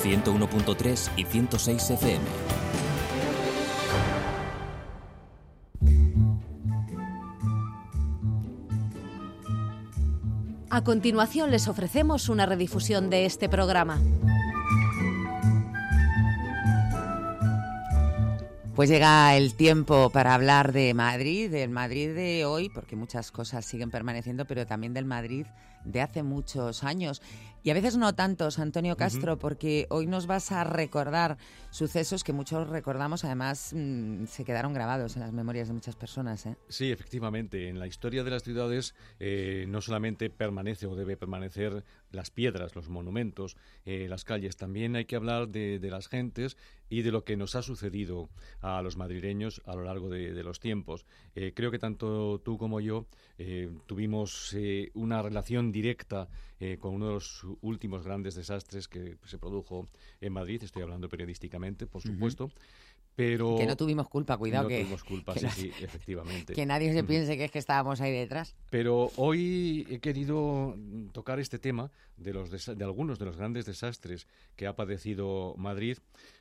101.3 y 106 FM. A continuación les ofrecemos una redifusión de este programa. Pues llega el tiempo para hablar de Madrid, del Madrid de hoy, porque muchas cosas siguen permaneciendo, pero también del Madrid de hace muchos años. Y a veces no tantos, Antonio Castro, porque hoy nos vas a recordar sucesos que muchos recordamos, además mm, se quedaron grabados en las memorias de muchas personas. ¿eh? Sí, efectivamente. En la historia de las ciudades eh, no solamente permanece o debe permanecer las piedras, los monumentos, eh, las calles, también hay que hablar de, las gentes y de lo que nos ha sucedido a los madrileños a lo largo de, de los tiempos. creo que tanto tú como yo tuvimos una relación directa con uno de los últimos grandes desastres que se produjo en Madrid, estoy hablando periodísticamente, por supuesto. Pero que no tuvimos culpa, cuidado no que tuvimos culpa, sí, sí, efectivamente. Que nadie se piense que es que estábamos ahí detrás. Pero hoy he querido tocar este tema de los de algunos de los grandes desastres que ha padecido Madrid,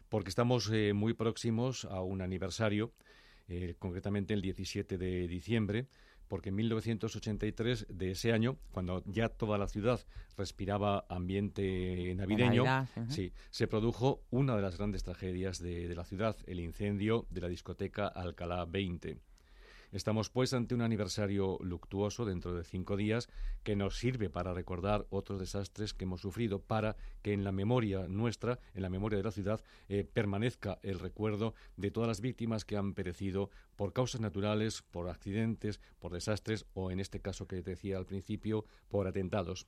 porque estamos eh, muy próximos a un aniversario, eh, concretamente el 17 de diciembre, porque en 1983 de ese año, cuando ya toda la ciudad respiraba ambiente navideño, sí, se produjo una de las grandes tragedias de, de la ciudad, el incendio de la discoteca Alcalá 20. Estamos pues ante un aniversario luctuoso dentro de cinco días que nos sirve para recordar otros desastres que hemos sufrido para que en la memoria nuestra, en la memoria de la ciudad, eh, permanezca el recuerdo de todas las víctimas que han perecido por causas naturales, por accidentes, por desastres o en este caso que decía al principio, por atentados.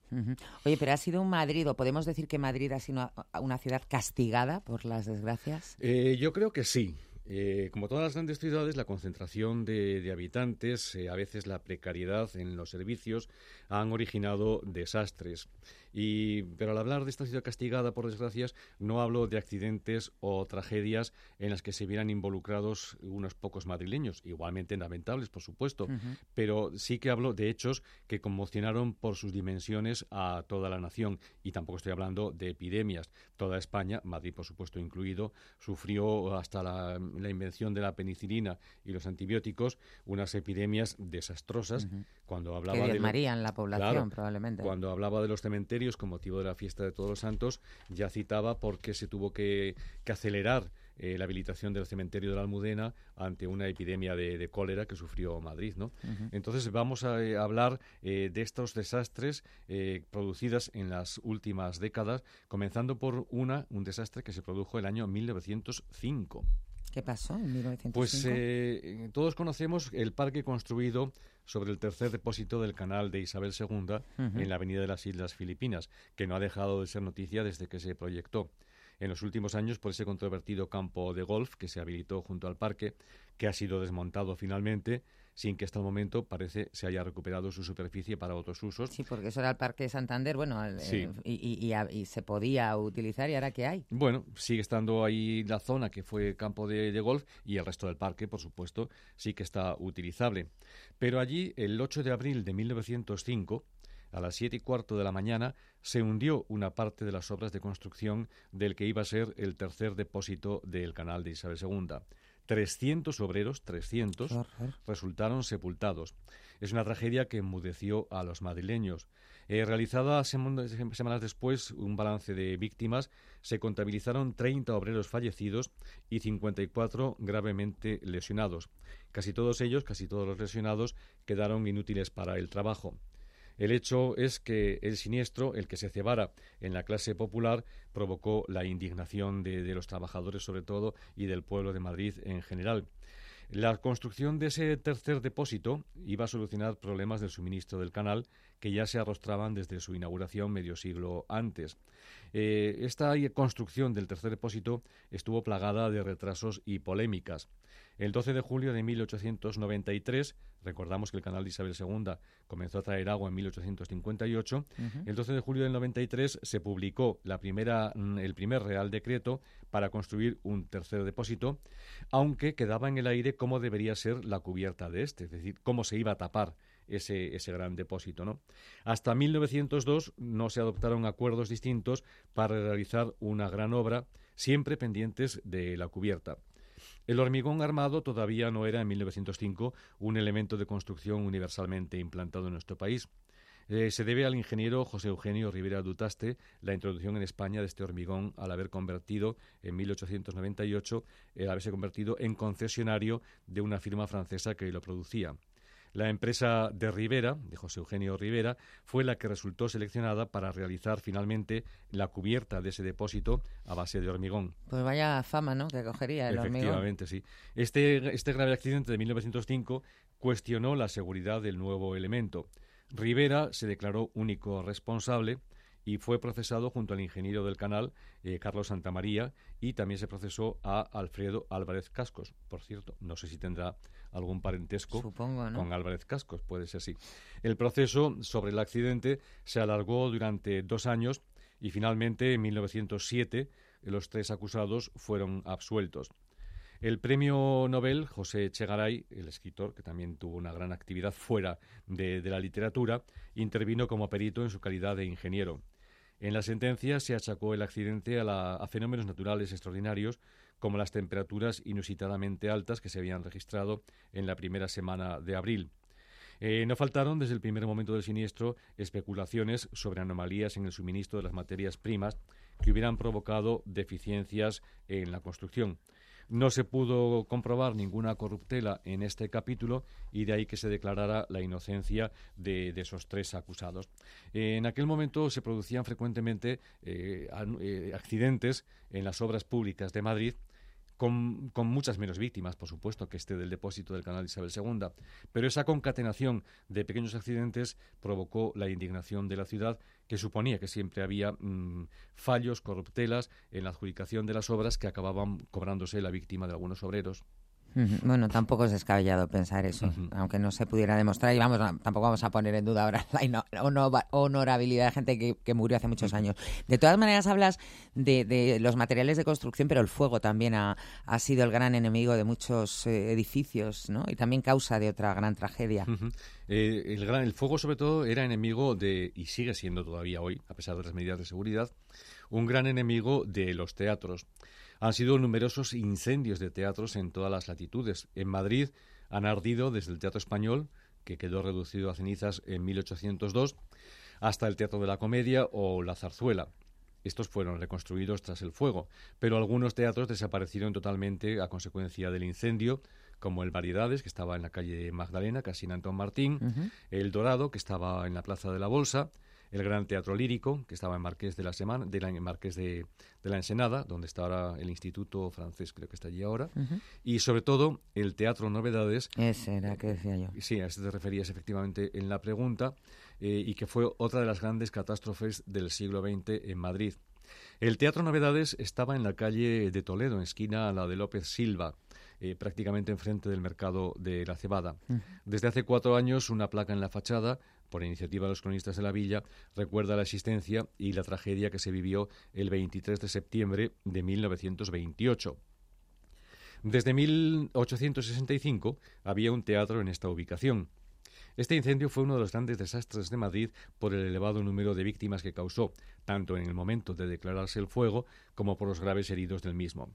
Oye, pero ha sido un Madrid, o podemos decir que Madrid ha sido una, ciudad castigada por las desgracias? Eh, yo creo que sí. Eh, como todas las grandes ciudades, la concentración de, habitantes, eh, a veces la precariedad en los servicios, han originado desastres. Y, pero al hablar de esta ciudad castigada por desgracias, no hablo de accidentes o tragedias en las que se vieran involucrados unos pocos madrileños, igualmente lamentables, por supuesto, pero sí que hablo de hechos que conmocionaron por sus dimensiones a toda la nación. Y tampoco estoy hablando de epidemias. Toda España, Madrid por supuesto incluido, sufrió hasta la, invención de la penicilina y los antibióticos unas epidemias desastrosas. Cuando hablaba que de la población, probablemente. Cuando hablaba de los cementerios, con motivo de la fiesta de Todos los Santos, ya citaba porque se tuvo que, acelerar eh, la habilitación del cementerio de la Almudena ante una epidemia de, cólera que sufrió Madrid. ¿no? Entonces vamos a eh, hablar eh, de estos desastres producidos en las últimas décadas, comenzando por una, un desastre que se produjo el año 1905. ¿Qué pasó en 1905? Pues todos conocemos el parque construido sobre el tercer depósito del canal de Isabel II en la Avenida de las Islas Filipinas, que no ha dejado de ser noticia desde que se proyectó. en los últimos años por ese controvertido campo de golf que se habilitó junto al parque, que ha sido desmontado finalmente sin que hasta el momento parece se haya recuperado su superficie para otros usos. Sí, porque eso era el Parque Santander, bueno, eh, y, se podía utilizar y ahora qué hay. Bueno, sigue estando ahí la zona que fue campo de, golf y el resto del parque, por supuesto, sí que está utilizable. Pero allí, el 8 de abril de 1905, a las siete y cuarto de la mañana se hundió una parte de las obras de construcción del que iba a ser el tercer depósito del canal de Isabel II. 300 obreros, 300, resultaron sepultados. Es una tragedia que enmudeció a los madrileños. Eh, realizada semanas después un balance de víctimas, se contabilizaron 30 obreros fallecidos y 54 gravemente lesionados. Casi todos ellos, casi todos los lesionados, quedaron inútiles para el trabajo. El hecho es que el siniestro, el que se cebara en la clase popular, provocó la indignación de, los trabajadores sobre todo y del pueblo de Madrid en general. La construcción de ese tercer depósito iba a solucionar problemas del suministro del canal que ya se arrostraban desde su inauguración medio siglo antes. Eh, esta construcción del tercer depósito estuvo plagada de retrasos y polémicas. El 12 de julio de 1893, recordamos que el canal de Isabel II comenzó a traer agua en 1858, el 12 de julio del 93 se publicó la primera, mm, el primer Real Decreto para construir un tercer depósito, aunque quedaba en el aire cómo debería ser la cubierta de este, es decir, cómo se iba a tapar ese, ese, gran depósito. ¿no? Hasta 1902 no se adoptaron acuerdos distintos para realizar una gran obra, siempre pendientes de la cubierta. El hormigón armado todavía no era en 1905 un elemento de construcción universalmente implantado en nuestro país. Eh, se debe al ingeniero José Eugenio Rivera Dutaste la introducción en España de este hormigón al haber convertido en 1898 el haberse convertido en concesionario de una firma francesa que lo producía. La empresa de Rivera, de José Eugenio Rivera, fue la que resultó seleccionada para realizar finalmente la cubierta de ese depósito a base de hormigón. Pues vaya fama, ¿no?, que cogería el hormigón. Efectivamente, sí. Este, este grave accidente de 1905 cuestionó la seguridad del nuevo elemento. Rivera se declaró único responsable y fue procesado junto al ingeniero del canal, eh, Carlos Santamaría, y también se procesó a Alfredo Álvarez Cascos. Por cierto, no sé si tendrá algún parentesco con Álvarez Cascos, puede ser así. El proceso sobre el accidente se alargó durante dos años y finalmente en 1907 los tres acusados fueron absueltos. El premio Nobel, José Chegaray, el escritor, que también tuvo una gran actividad fuera de, la literatura, intervino como perito en su calidad de ingeniero. En la sentencia se achacó el accidente a fenómenos naturales extraordinarios como las temperaturas inusitadamente altas que se habían registrado en la primera semana de abril. Eh, no faltaron desde el primer momento del siniestro especulaciones sobre anomalías en el suministro de las materias primas que hubieran provocado deficiencias en la construcción. No se pudo comprobar ninguna corruptela en este capítulo y de ahí que se declarara la inocencia de, esos tres acusados. en aquel momento se producían frecuentemente eh, eh, accidentes en las obras públicas de Madrid con, muchas menos víctimas, por supuesto, que este del depósito del canal Isabel II. Pero esa concatenación de pequeños accidentes provocó la indignación de la ciudad, que suponía que siempre había mm, fallos, corruptelas en la adjudicación de las obras que acababan cobrándose la víctima de algunos obreros. Bueno, tampoco es descabellado pensar eso, aunque no se pudiera demostrar. Y vamos, tampoco vamos a poner en duda ahora la honorabilidad de gente que, murió hace muchos años. De todas maneras, hablas de, los materiales de construcción, pero el fuego también ha, sido el gran enemigo de muchos eh, edificios, ¿no? Y también causa de otra gran tragedia. Eh, el, gran, el fuego, sobre todo, era enemigo de, y sigue siendo todavía hoy, a pesar de las medidas de seguridad, un gran enemigo de los teatros. Han sido numerosos incendios de teatros en todas las latitudes. En Madrid han ardido desde el Teatro Español, que quedó reducido a cenizas en 1802, hasta el Teatro de la Comedia o la Zarzuela. Estos fueron reconstruidos tras el fuego, pero algunos teatros desaparecieron totalmente a consecuencia del incendio, como el Variedades, que estaba en la calle Magdalena, casi en Antón Martín, el Dorado, que estaba en la Plaza de la Bolsa, el Gran Teatro Lírico, que estaba en Marqués de la Semana, de la, Marqués de, la Ensenada, donde está ahora el Instituto Francés, creo que está allí ahora, y sobre todo el Teatro Novedades. Ese era que decía yo. Sí, a eso te referías efectivamente en la pregunta, eh, y que fue otra de las grandes catástrofes del siglo XX en Madrid. El Teatro Novedades estaba en la calle de Toledo, en esquina a la de López Silva. Eh, prácticamente enfrente del mercado de la cebada. Desde hace cuatro años, una placa en la fachada, por iniciativa de los cronistas de la villa, recuerda la existencia y la tragedia que se vivió el 23 de septiembre de 1928. Desde 1865 había un teatro en esta ubicación. Este incendio fue uno de los grandes desastres de Madrid por el elevado número de víctimas que causó, tanto en el momento de declararse el fuego como por los graves heridos del mismo.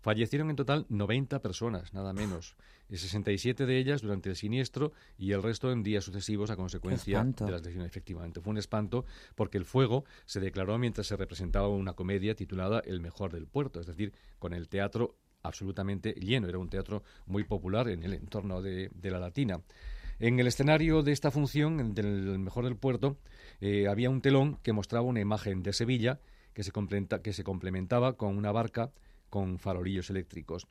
Fallecieron en total 90 personas, nada menos, y 67 de ellas durante el siniestro y el resto en días sucesivos a consecuencia de las lesiones. Efectivamente, fue un espanto porque el fuego se declaró mientras se representaba una comedia titulada El mejor del puerto, es decir, con el teatro absolutamente lleno. Era un teatro muy popular en el entorno de, la Latina. En el escenario de esta función, del Mejor del Puerto, eh, había un telón que mostraba una imagen de Sevilla que se, que se complementaba con una barca con farolillos eléctricos.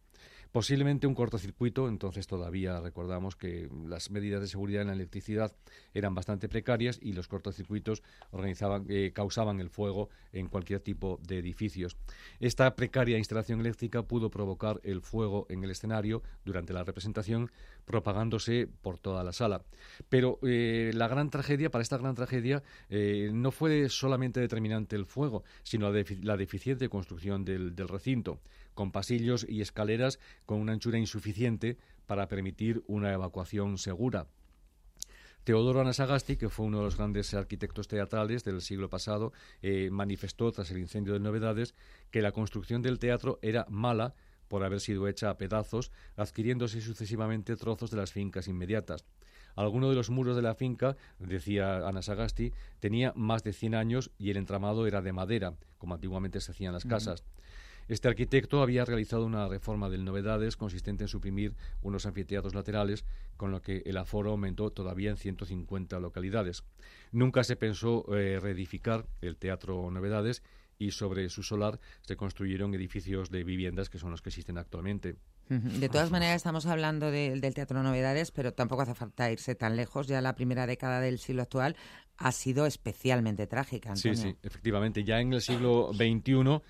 Posiblemente un cortocircuito, entonces todavía recordamos que las medidas de seguridad en la electricidad eran bastante precarias y los cortocircuitos organizaban, eh, causaban el fuego en cualquier tipo de edificios. Esta precaria instalación eléctrica pudo provocar el fuego en el escenario durante la representación, propagándose por toda la sala. Pero eh, la gran tragedia, para esta gran tragedia, eh, no fue solamente determinante el fuego, sino la, deficiente construcción del recinto con pasillos y escaleras con una anchura insuficiente para permitir una evacuación segura. Teodoro Anasagasti, que fue uno de los grandes arquitectos teatrales del siglo pasado, eh, manifestó tras el incendio de Novedades que la construcción del teatro era mala por haber sido hecha a pedazos, adquiriéndose sucesivamente trozos de las fincas inmediatas. Alguno de los muros de la finca, decía Anasagasti, tenía más de 100 años y el entramado era de madera, como antiguamente se hacían las casas. Este arquitecto había realizado una reforma del Novedades consistente en suprimir unos anfiteatros laterales, con lo que el aforo aumentó todavía en 150 localidades. Nunca se pensó eh, reedificar el Teatro Novedades y sobre su solar se construyeron edificios de viviendas que son los que existen actualmente. De todas maneras, estamos hablando del Teatro Novedades, pero tampoco hace falta irse tan lejos. Ya la primera década del siglo actual ha sido especialmente trágica. Sí, sí, efectivamente. Ya en el siglo XXI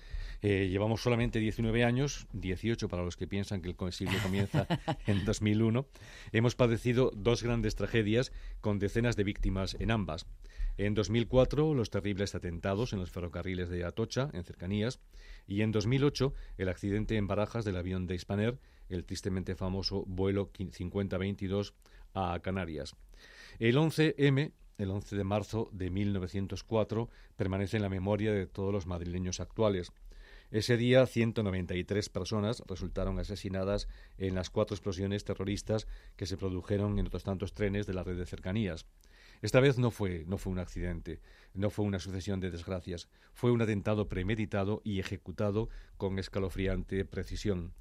eh, llevamos solamente 19 años, 18 para los que piensan que el siglo comienza en 2001. Hemos padecido dos grandes tragedias con decenas de víctimas en ambas. En 2004, los terribles atentados en los ferrocarriles de Atocha, en cercanías, y en 2008, el accidente en Barajas del avión de Hispaner, el tristemente famoso vuelo 5022 a Canarias. El 11M, el 11 de marzo de 1904, permanece en la memoria de todos los madrileños actuales. Ese día, 193 personas resultaron asesinadas en las cuatro explosiones terroristas que se produjeron en otros tantos trenes de la red de cercanías. Esta vez no fue, no fue un accidente, no fue una sucesión de desgracias, fue un atentado premeditado y ejecutado con escalofriante precisión.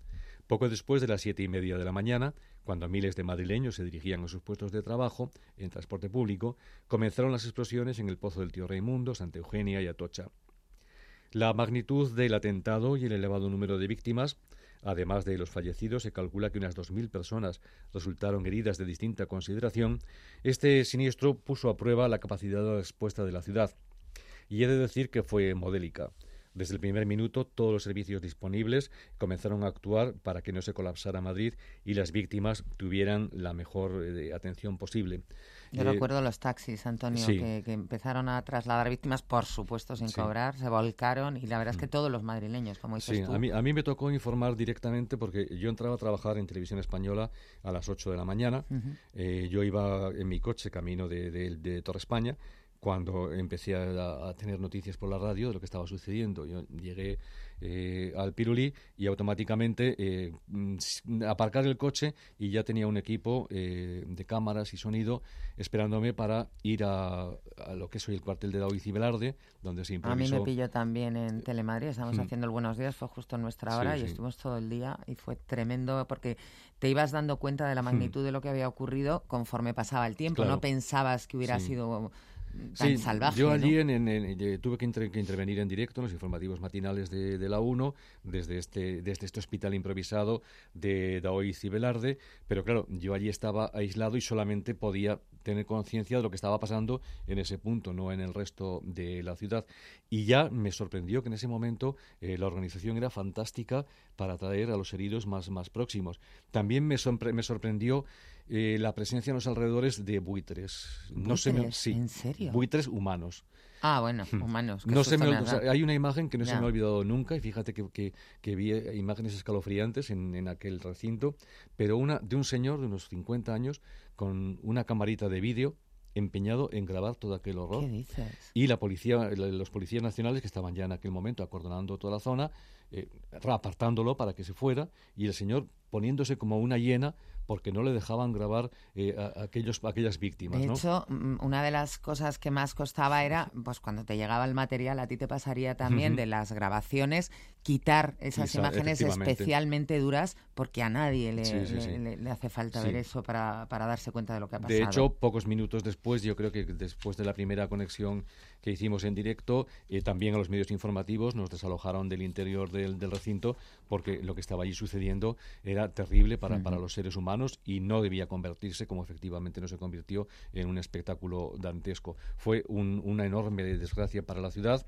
Poco después de las siete y media de la mañana, cuando miles de madrileños se dirigían a sus puestos de trabajo en transporte público, comenzaron las explosiones en el Pozo del Tío Raimundo, Santa Eugenia y Atocha. La magnitud del atentado y el elevado número de víctimas, además de los fallecidos, se calcula que unas 2.000 personas resultaron heridas de distinta consideración. Este siniestro puso a prueba la capacidad de respuesta de la ciudad. Y he de decir que fue modélica. Desde el primer minuto, todos los servicios disponibles comenzaron a actuar para que no se colapsara Madrid y las víctimas tuvieran la mejor eh, atención posible. Yo eh, recuerdo los taxis, Antonio, que, empezaron a trasladar víctimas, por supuesto, sin cobrar, se volcaron y la verdad es que mm. todos los madrileños, como dices sí, A mí, a mí me tocó informar directamente porque yo entraba a trabajar en televisión española a las 8 de la mañana. Eh, yo iba en mi coche camino de, de Torre España cuando empecé a, tener noticias por la radio de lo que estaba sucediendo. Yo llegué eh, al Pirulí y automáticamente eh, mm, aparcar el coche y ya tenía un equipo eh, de cámaras y sonido esperándome para ir a, lo que es hoy el cuartel de David y Velarde, donde se improvisó. A mí me pilló también en Telemadrid, estábamos mm. haciendo el Buenos Días, fue justo en nuestra hora y estuvimos todo el día y fue tremendo porque te ibas dando cuenta de la mm. magnitud de lo que había ocurrido conforme pasaba el tiempo, no pensabas que hubiera sido sí, Yo allí en, tuve que, intervenir en directo en los informativos matinales de, la 1, desde este, desde este hospital improvisado de Daoiz y Velarde, pero claro, yo allí estaba aislado y solamente podía tener conciencia de lo que estaba pasando en ese punto, no en el resto de la ciudad. Y ya me sorprendió que en ese momento eh, la organización era fantástica para traer a los heridos más, más próximos. También me, me sorprendió eh, la presencia en los alrededores de buitres. No sé, sí, ¿En serio? Buitres humanos. Ah, bueno, hmm. humanos. No se me, hay una imagen que no se me ha olvidado nunca y fíjate que, que, vi imágenes escalofriantes en, en, aquel recinto, pero una de un señor de unos 50 años con una camarita de vídeo empeñado en grabar todo aquel horror. ¿Qué dices? Y la policía, los policías nacionales que estaban ya en aquel momento acordonando toda la zona, eh, apartándolo para que se fuera, y el señor poniéndose como una hiena porque no le dejaban grabar eh, a, aquellos, aquellas víctimas. De hecho, mm, una de las cosas que más costaba era, pues cuando te llegaba el material, a ti te pasaría también de las grabaciones, quitar esas imágenes especialmente duras, porque a nadie le, hace falta ver eso para, para, darse cuenta de lo que ha pasado. De hecho, pocos minutos después, yo creo que después de la primera conexión que hicimos en directo, eh, también a los medios informativos nos desalojaron del interior del, recinto, porque lo que estaba allí sucediendo era terrible para, para los seres humanos y no debía convertirse, como efectivamente no se convirtió, en un espectáculo dantesco. Fue una enorme desgracia para la ciudad.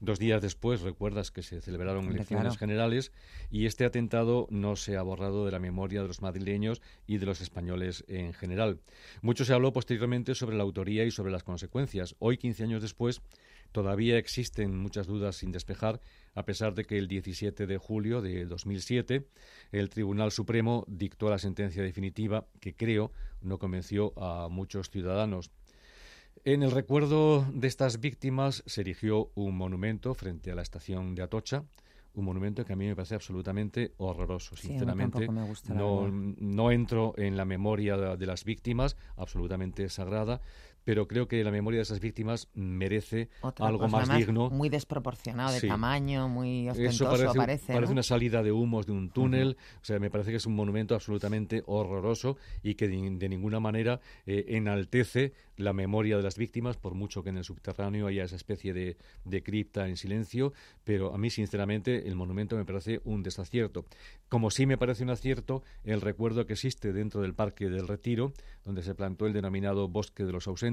Dos días después, recuerdas que se celebraron elecciones generales y este atentado no se ha borrado de la memoria de los madrileños y de los españoles en general. Mucho se habló posteriormente sobre la autoría y sobre las consecuencias. Hoy, 15 años después, todavía existen muchas dudas sin despejar a pesar de que el 17 de julio de 2007 el Tribunal Supremo dictó la sentencia definitiva que creo no convenció a muchos ciudadanos. En el recuerdo de estas víctimas se erigió un monumento frente a la estación de Atocha, un monumento que a mí me parece absolutamente horroroso. Sinceramente, no, no entro en la memoria de las víctimas, absolutamente sagrada, pero creo que la memoria de esas víctimas merece algo más digno. Muy desproporcionado de tamaño, muy ostentoso parece. Parece, una salida de humos de un túnel, o sea, me parece que es un monumento absolutamente horroroso y que de, ninguna manera eh, enaltece la memoria de las víctimas, por mucho que en el subterráneo haya esa especie de, de cripta en silencio, pero a mí, sinceramente, el monumento me parece un desacierto. Como sí me parece un acierto el recuerdo que existe dentro del Parque del Retiro, donde se plantó el denominado Bosque de los Ausentes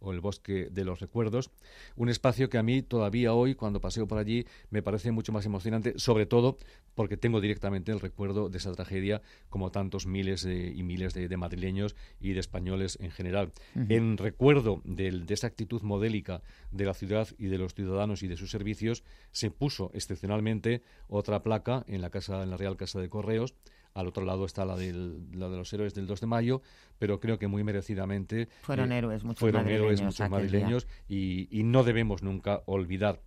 o el Bosque de los Recuerdos, un espacio que a mí todavía hoy, cuando paseo por allí, me parece mucho más emocionante, sobre todo porque tengo directamente el recuerdo de esa tragedia, como tantos miles y miles de, madrileños y de españoles en general. En recuerdo de esa actitud modélica de la ciudad y de los ciudadanos y de sus servicios, se puso excepcionalmente otra placa en la casa, en la Real Casa de Correos, al otro lado está la, del, la de los héroes del 2 de mayo, pero creo que muy merecidamente fueron eh, héroes muchos fueron madrileños, héroes muchos madrileños y, y, no debemos nunca olvidar.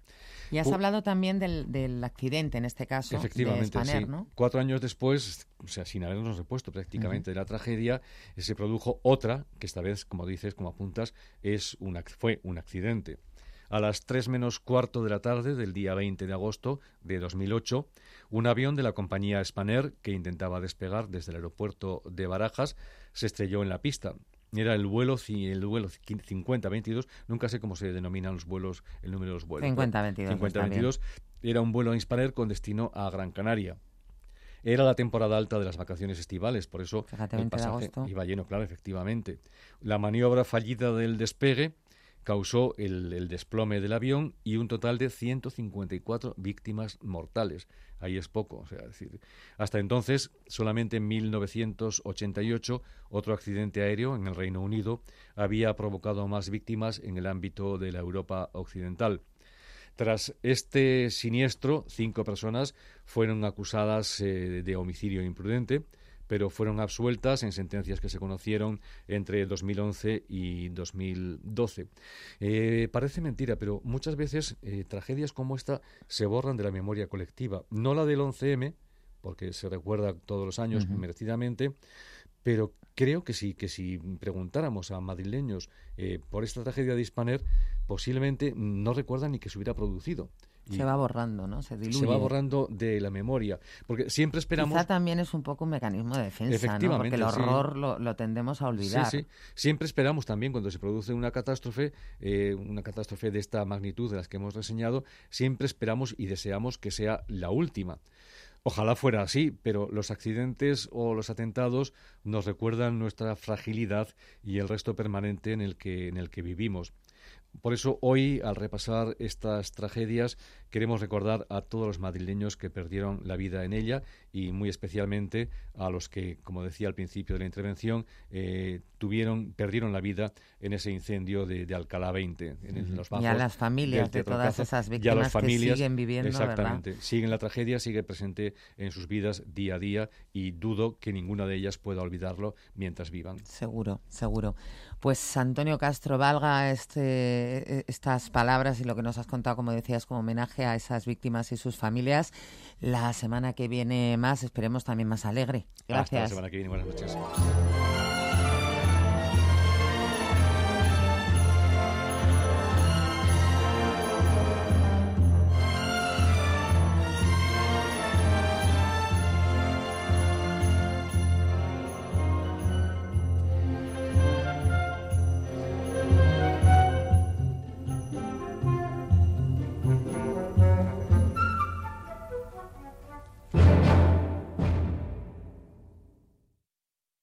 Y has hablado también del, del, accidente, en este caso, Efectivamente, de sí. Cuatro años después, o sea, sin habernos repuesto prácticamente de la tragedia, se produjo otra, que esta vez, como dices, como apuntas, es una, fue un accidente. A las tres menos cuarto de la tarde del día 20 de agosto de 2008, un avión de la compañía Spanair, que intentaba despegar desde el aeropuerto de Barajas, se estrelló en la pista. Era el vuelo, el vuelo 50-22, nunca sé cómo se denominan los vuelos, el número de los vuelos. 50-22. Era un vuelo Spanair con destino a Gran Canaria. Era la temporada alta de las vacaciones estivales, por eso el pasaje iba lleno, claro, efectivamente. La maniobra fallida del despegue causó el, desplome del avión y un total de 154 víctimas mortales. Ahí es poco, o sea, decir, hasta entonces solamente en 1988 otro accidente aéreo en el Reino Unido había provocado más víctimas en el ámbito de la Europa occidental. Tras este siniestro, cinco personas fueron acusadas eh, de homicidio imprudente, pero fueron absueltas en sentencias que se conocieron entre 2011 y 2012. Eh, parece mentira, pero muchas veces eh, tragedias como esta se borran de la memoria colectiva. No la del 11M, porque se recuerda todos los años merecidamente, pero creo que sí, que si preguntáramos a madrileños eh, por esta tragedia de Hispaner, posiblemente no recuerdan ni que se hubiera producido se va borrando, ¿no? Se diluye. Se va borrando de la memoria. Porque siempre esperamos. Quizá también es un poco un mecanismo de defensa, ¿no? Porque el horror lo, tendemos a olvidar. Sí, sí. Siempre esperamos también cuando se produce una catástrofe, eh, una catástrofe de esta magnitud de las que hemos reseñado, siempre esperamos y deseamos que sea la última. Ojalá fuera así, pero los accidentes o los atentados nos recuerdan nuestra fragilidad y el resto permanente en el que, en el que vivimos. Por eso hoy, al repasar estas tragedias, queremos recordar a todos los madrileños que perdieron la vida en ella y muy especialmente a los que, como decía al principio de la intervención, eh, tuvieron, perdieron la vida en ese incendio de, Alcalá 20, en, los Y a las familias de todas esas víctimas que siguen viviendo, exactamente, siguen la tragedia, sigue presente en sus vidas día a día y dudo que ninguna de ellas pueda olvidarlo mientras vivan. Seguro, seguro. Pues Antonio Castro, valga este, e, estas palabras y lo que nos has contado, como decías, como homenaje a esas víctimas y sus familias. La semana que viene más, esperemos también más alegre. Gracias. Hasta la semana que viene, buenas noches.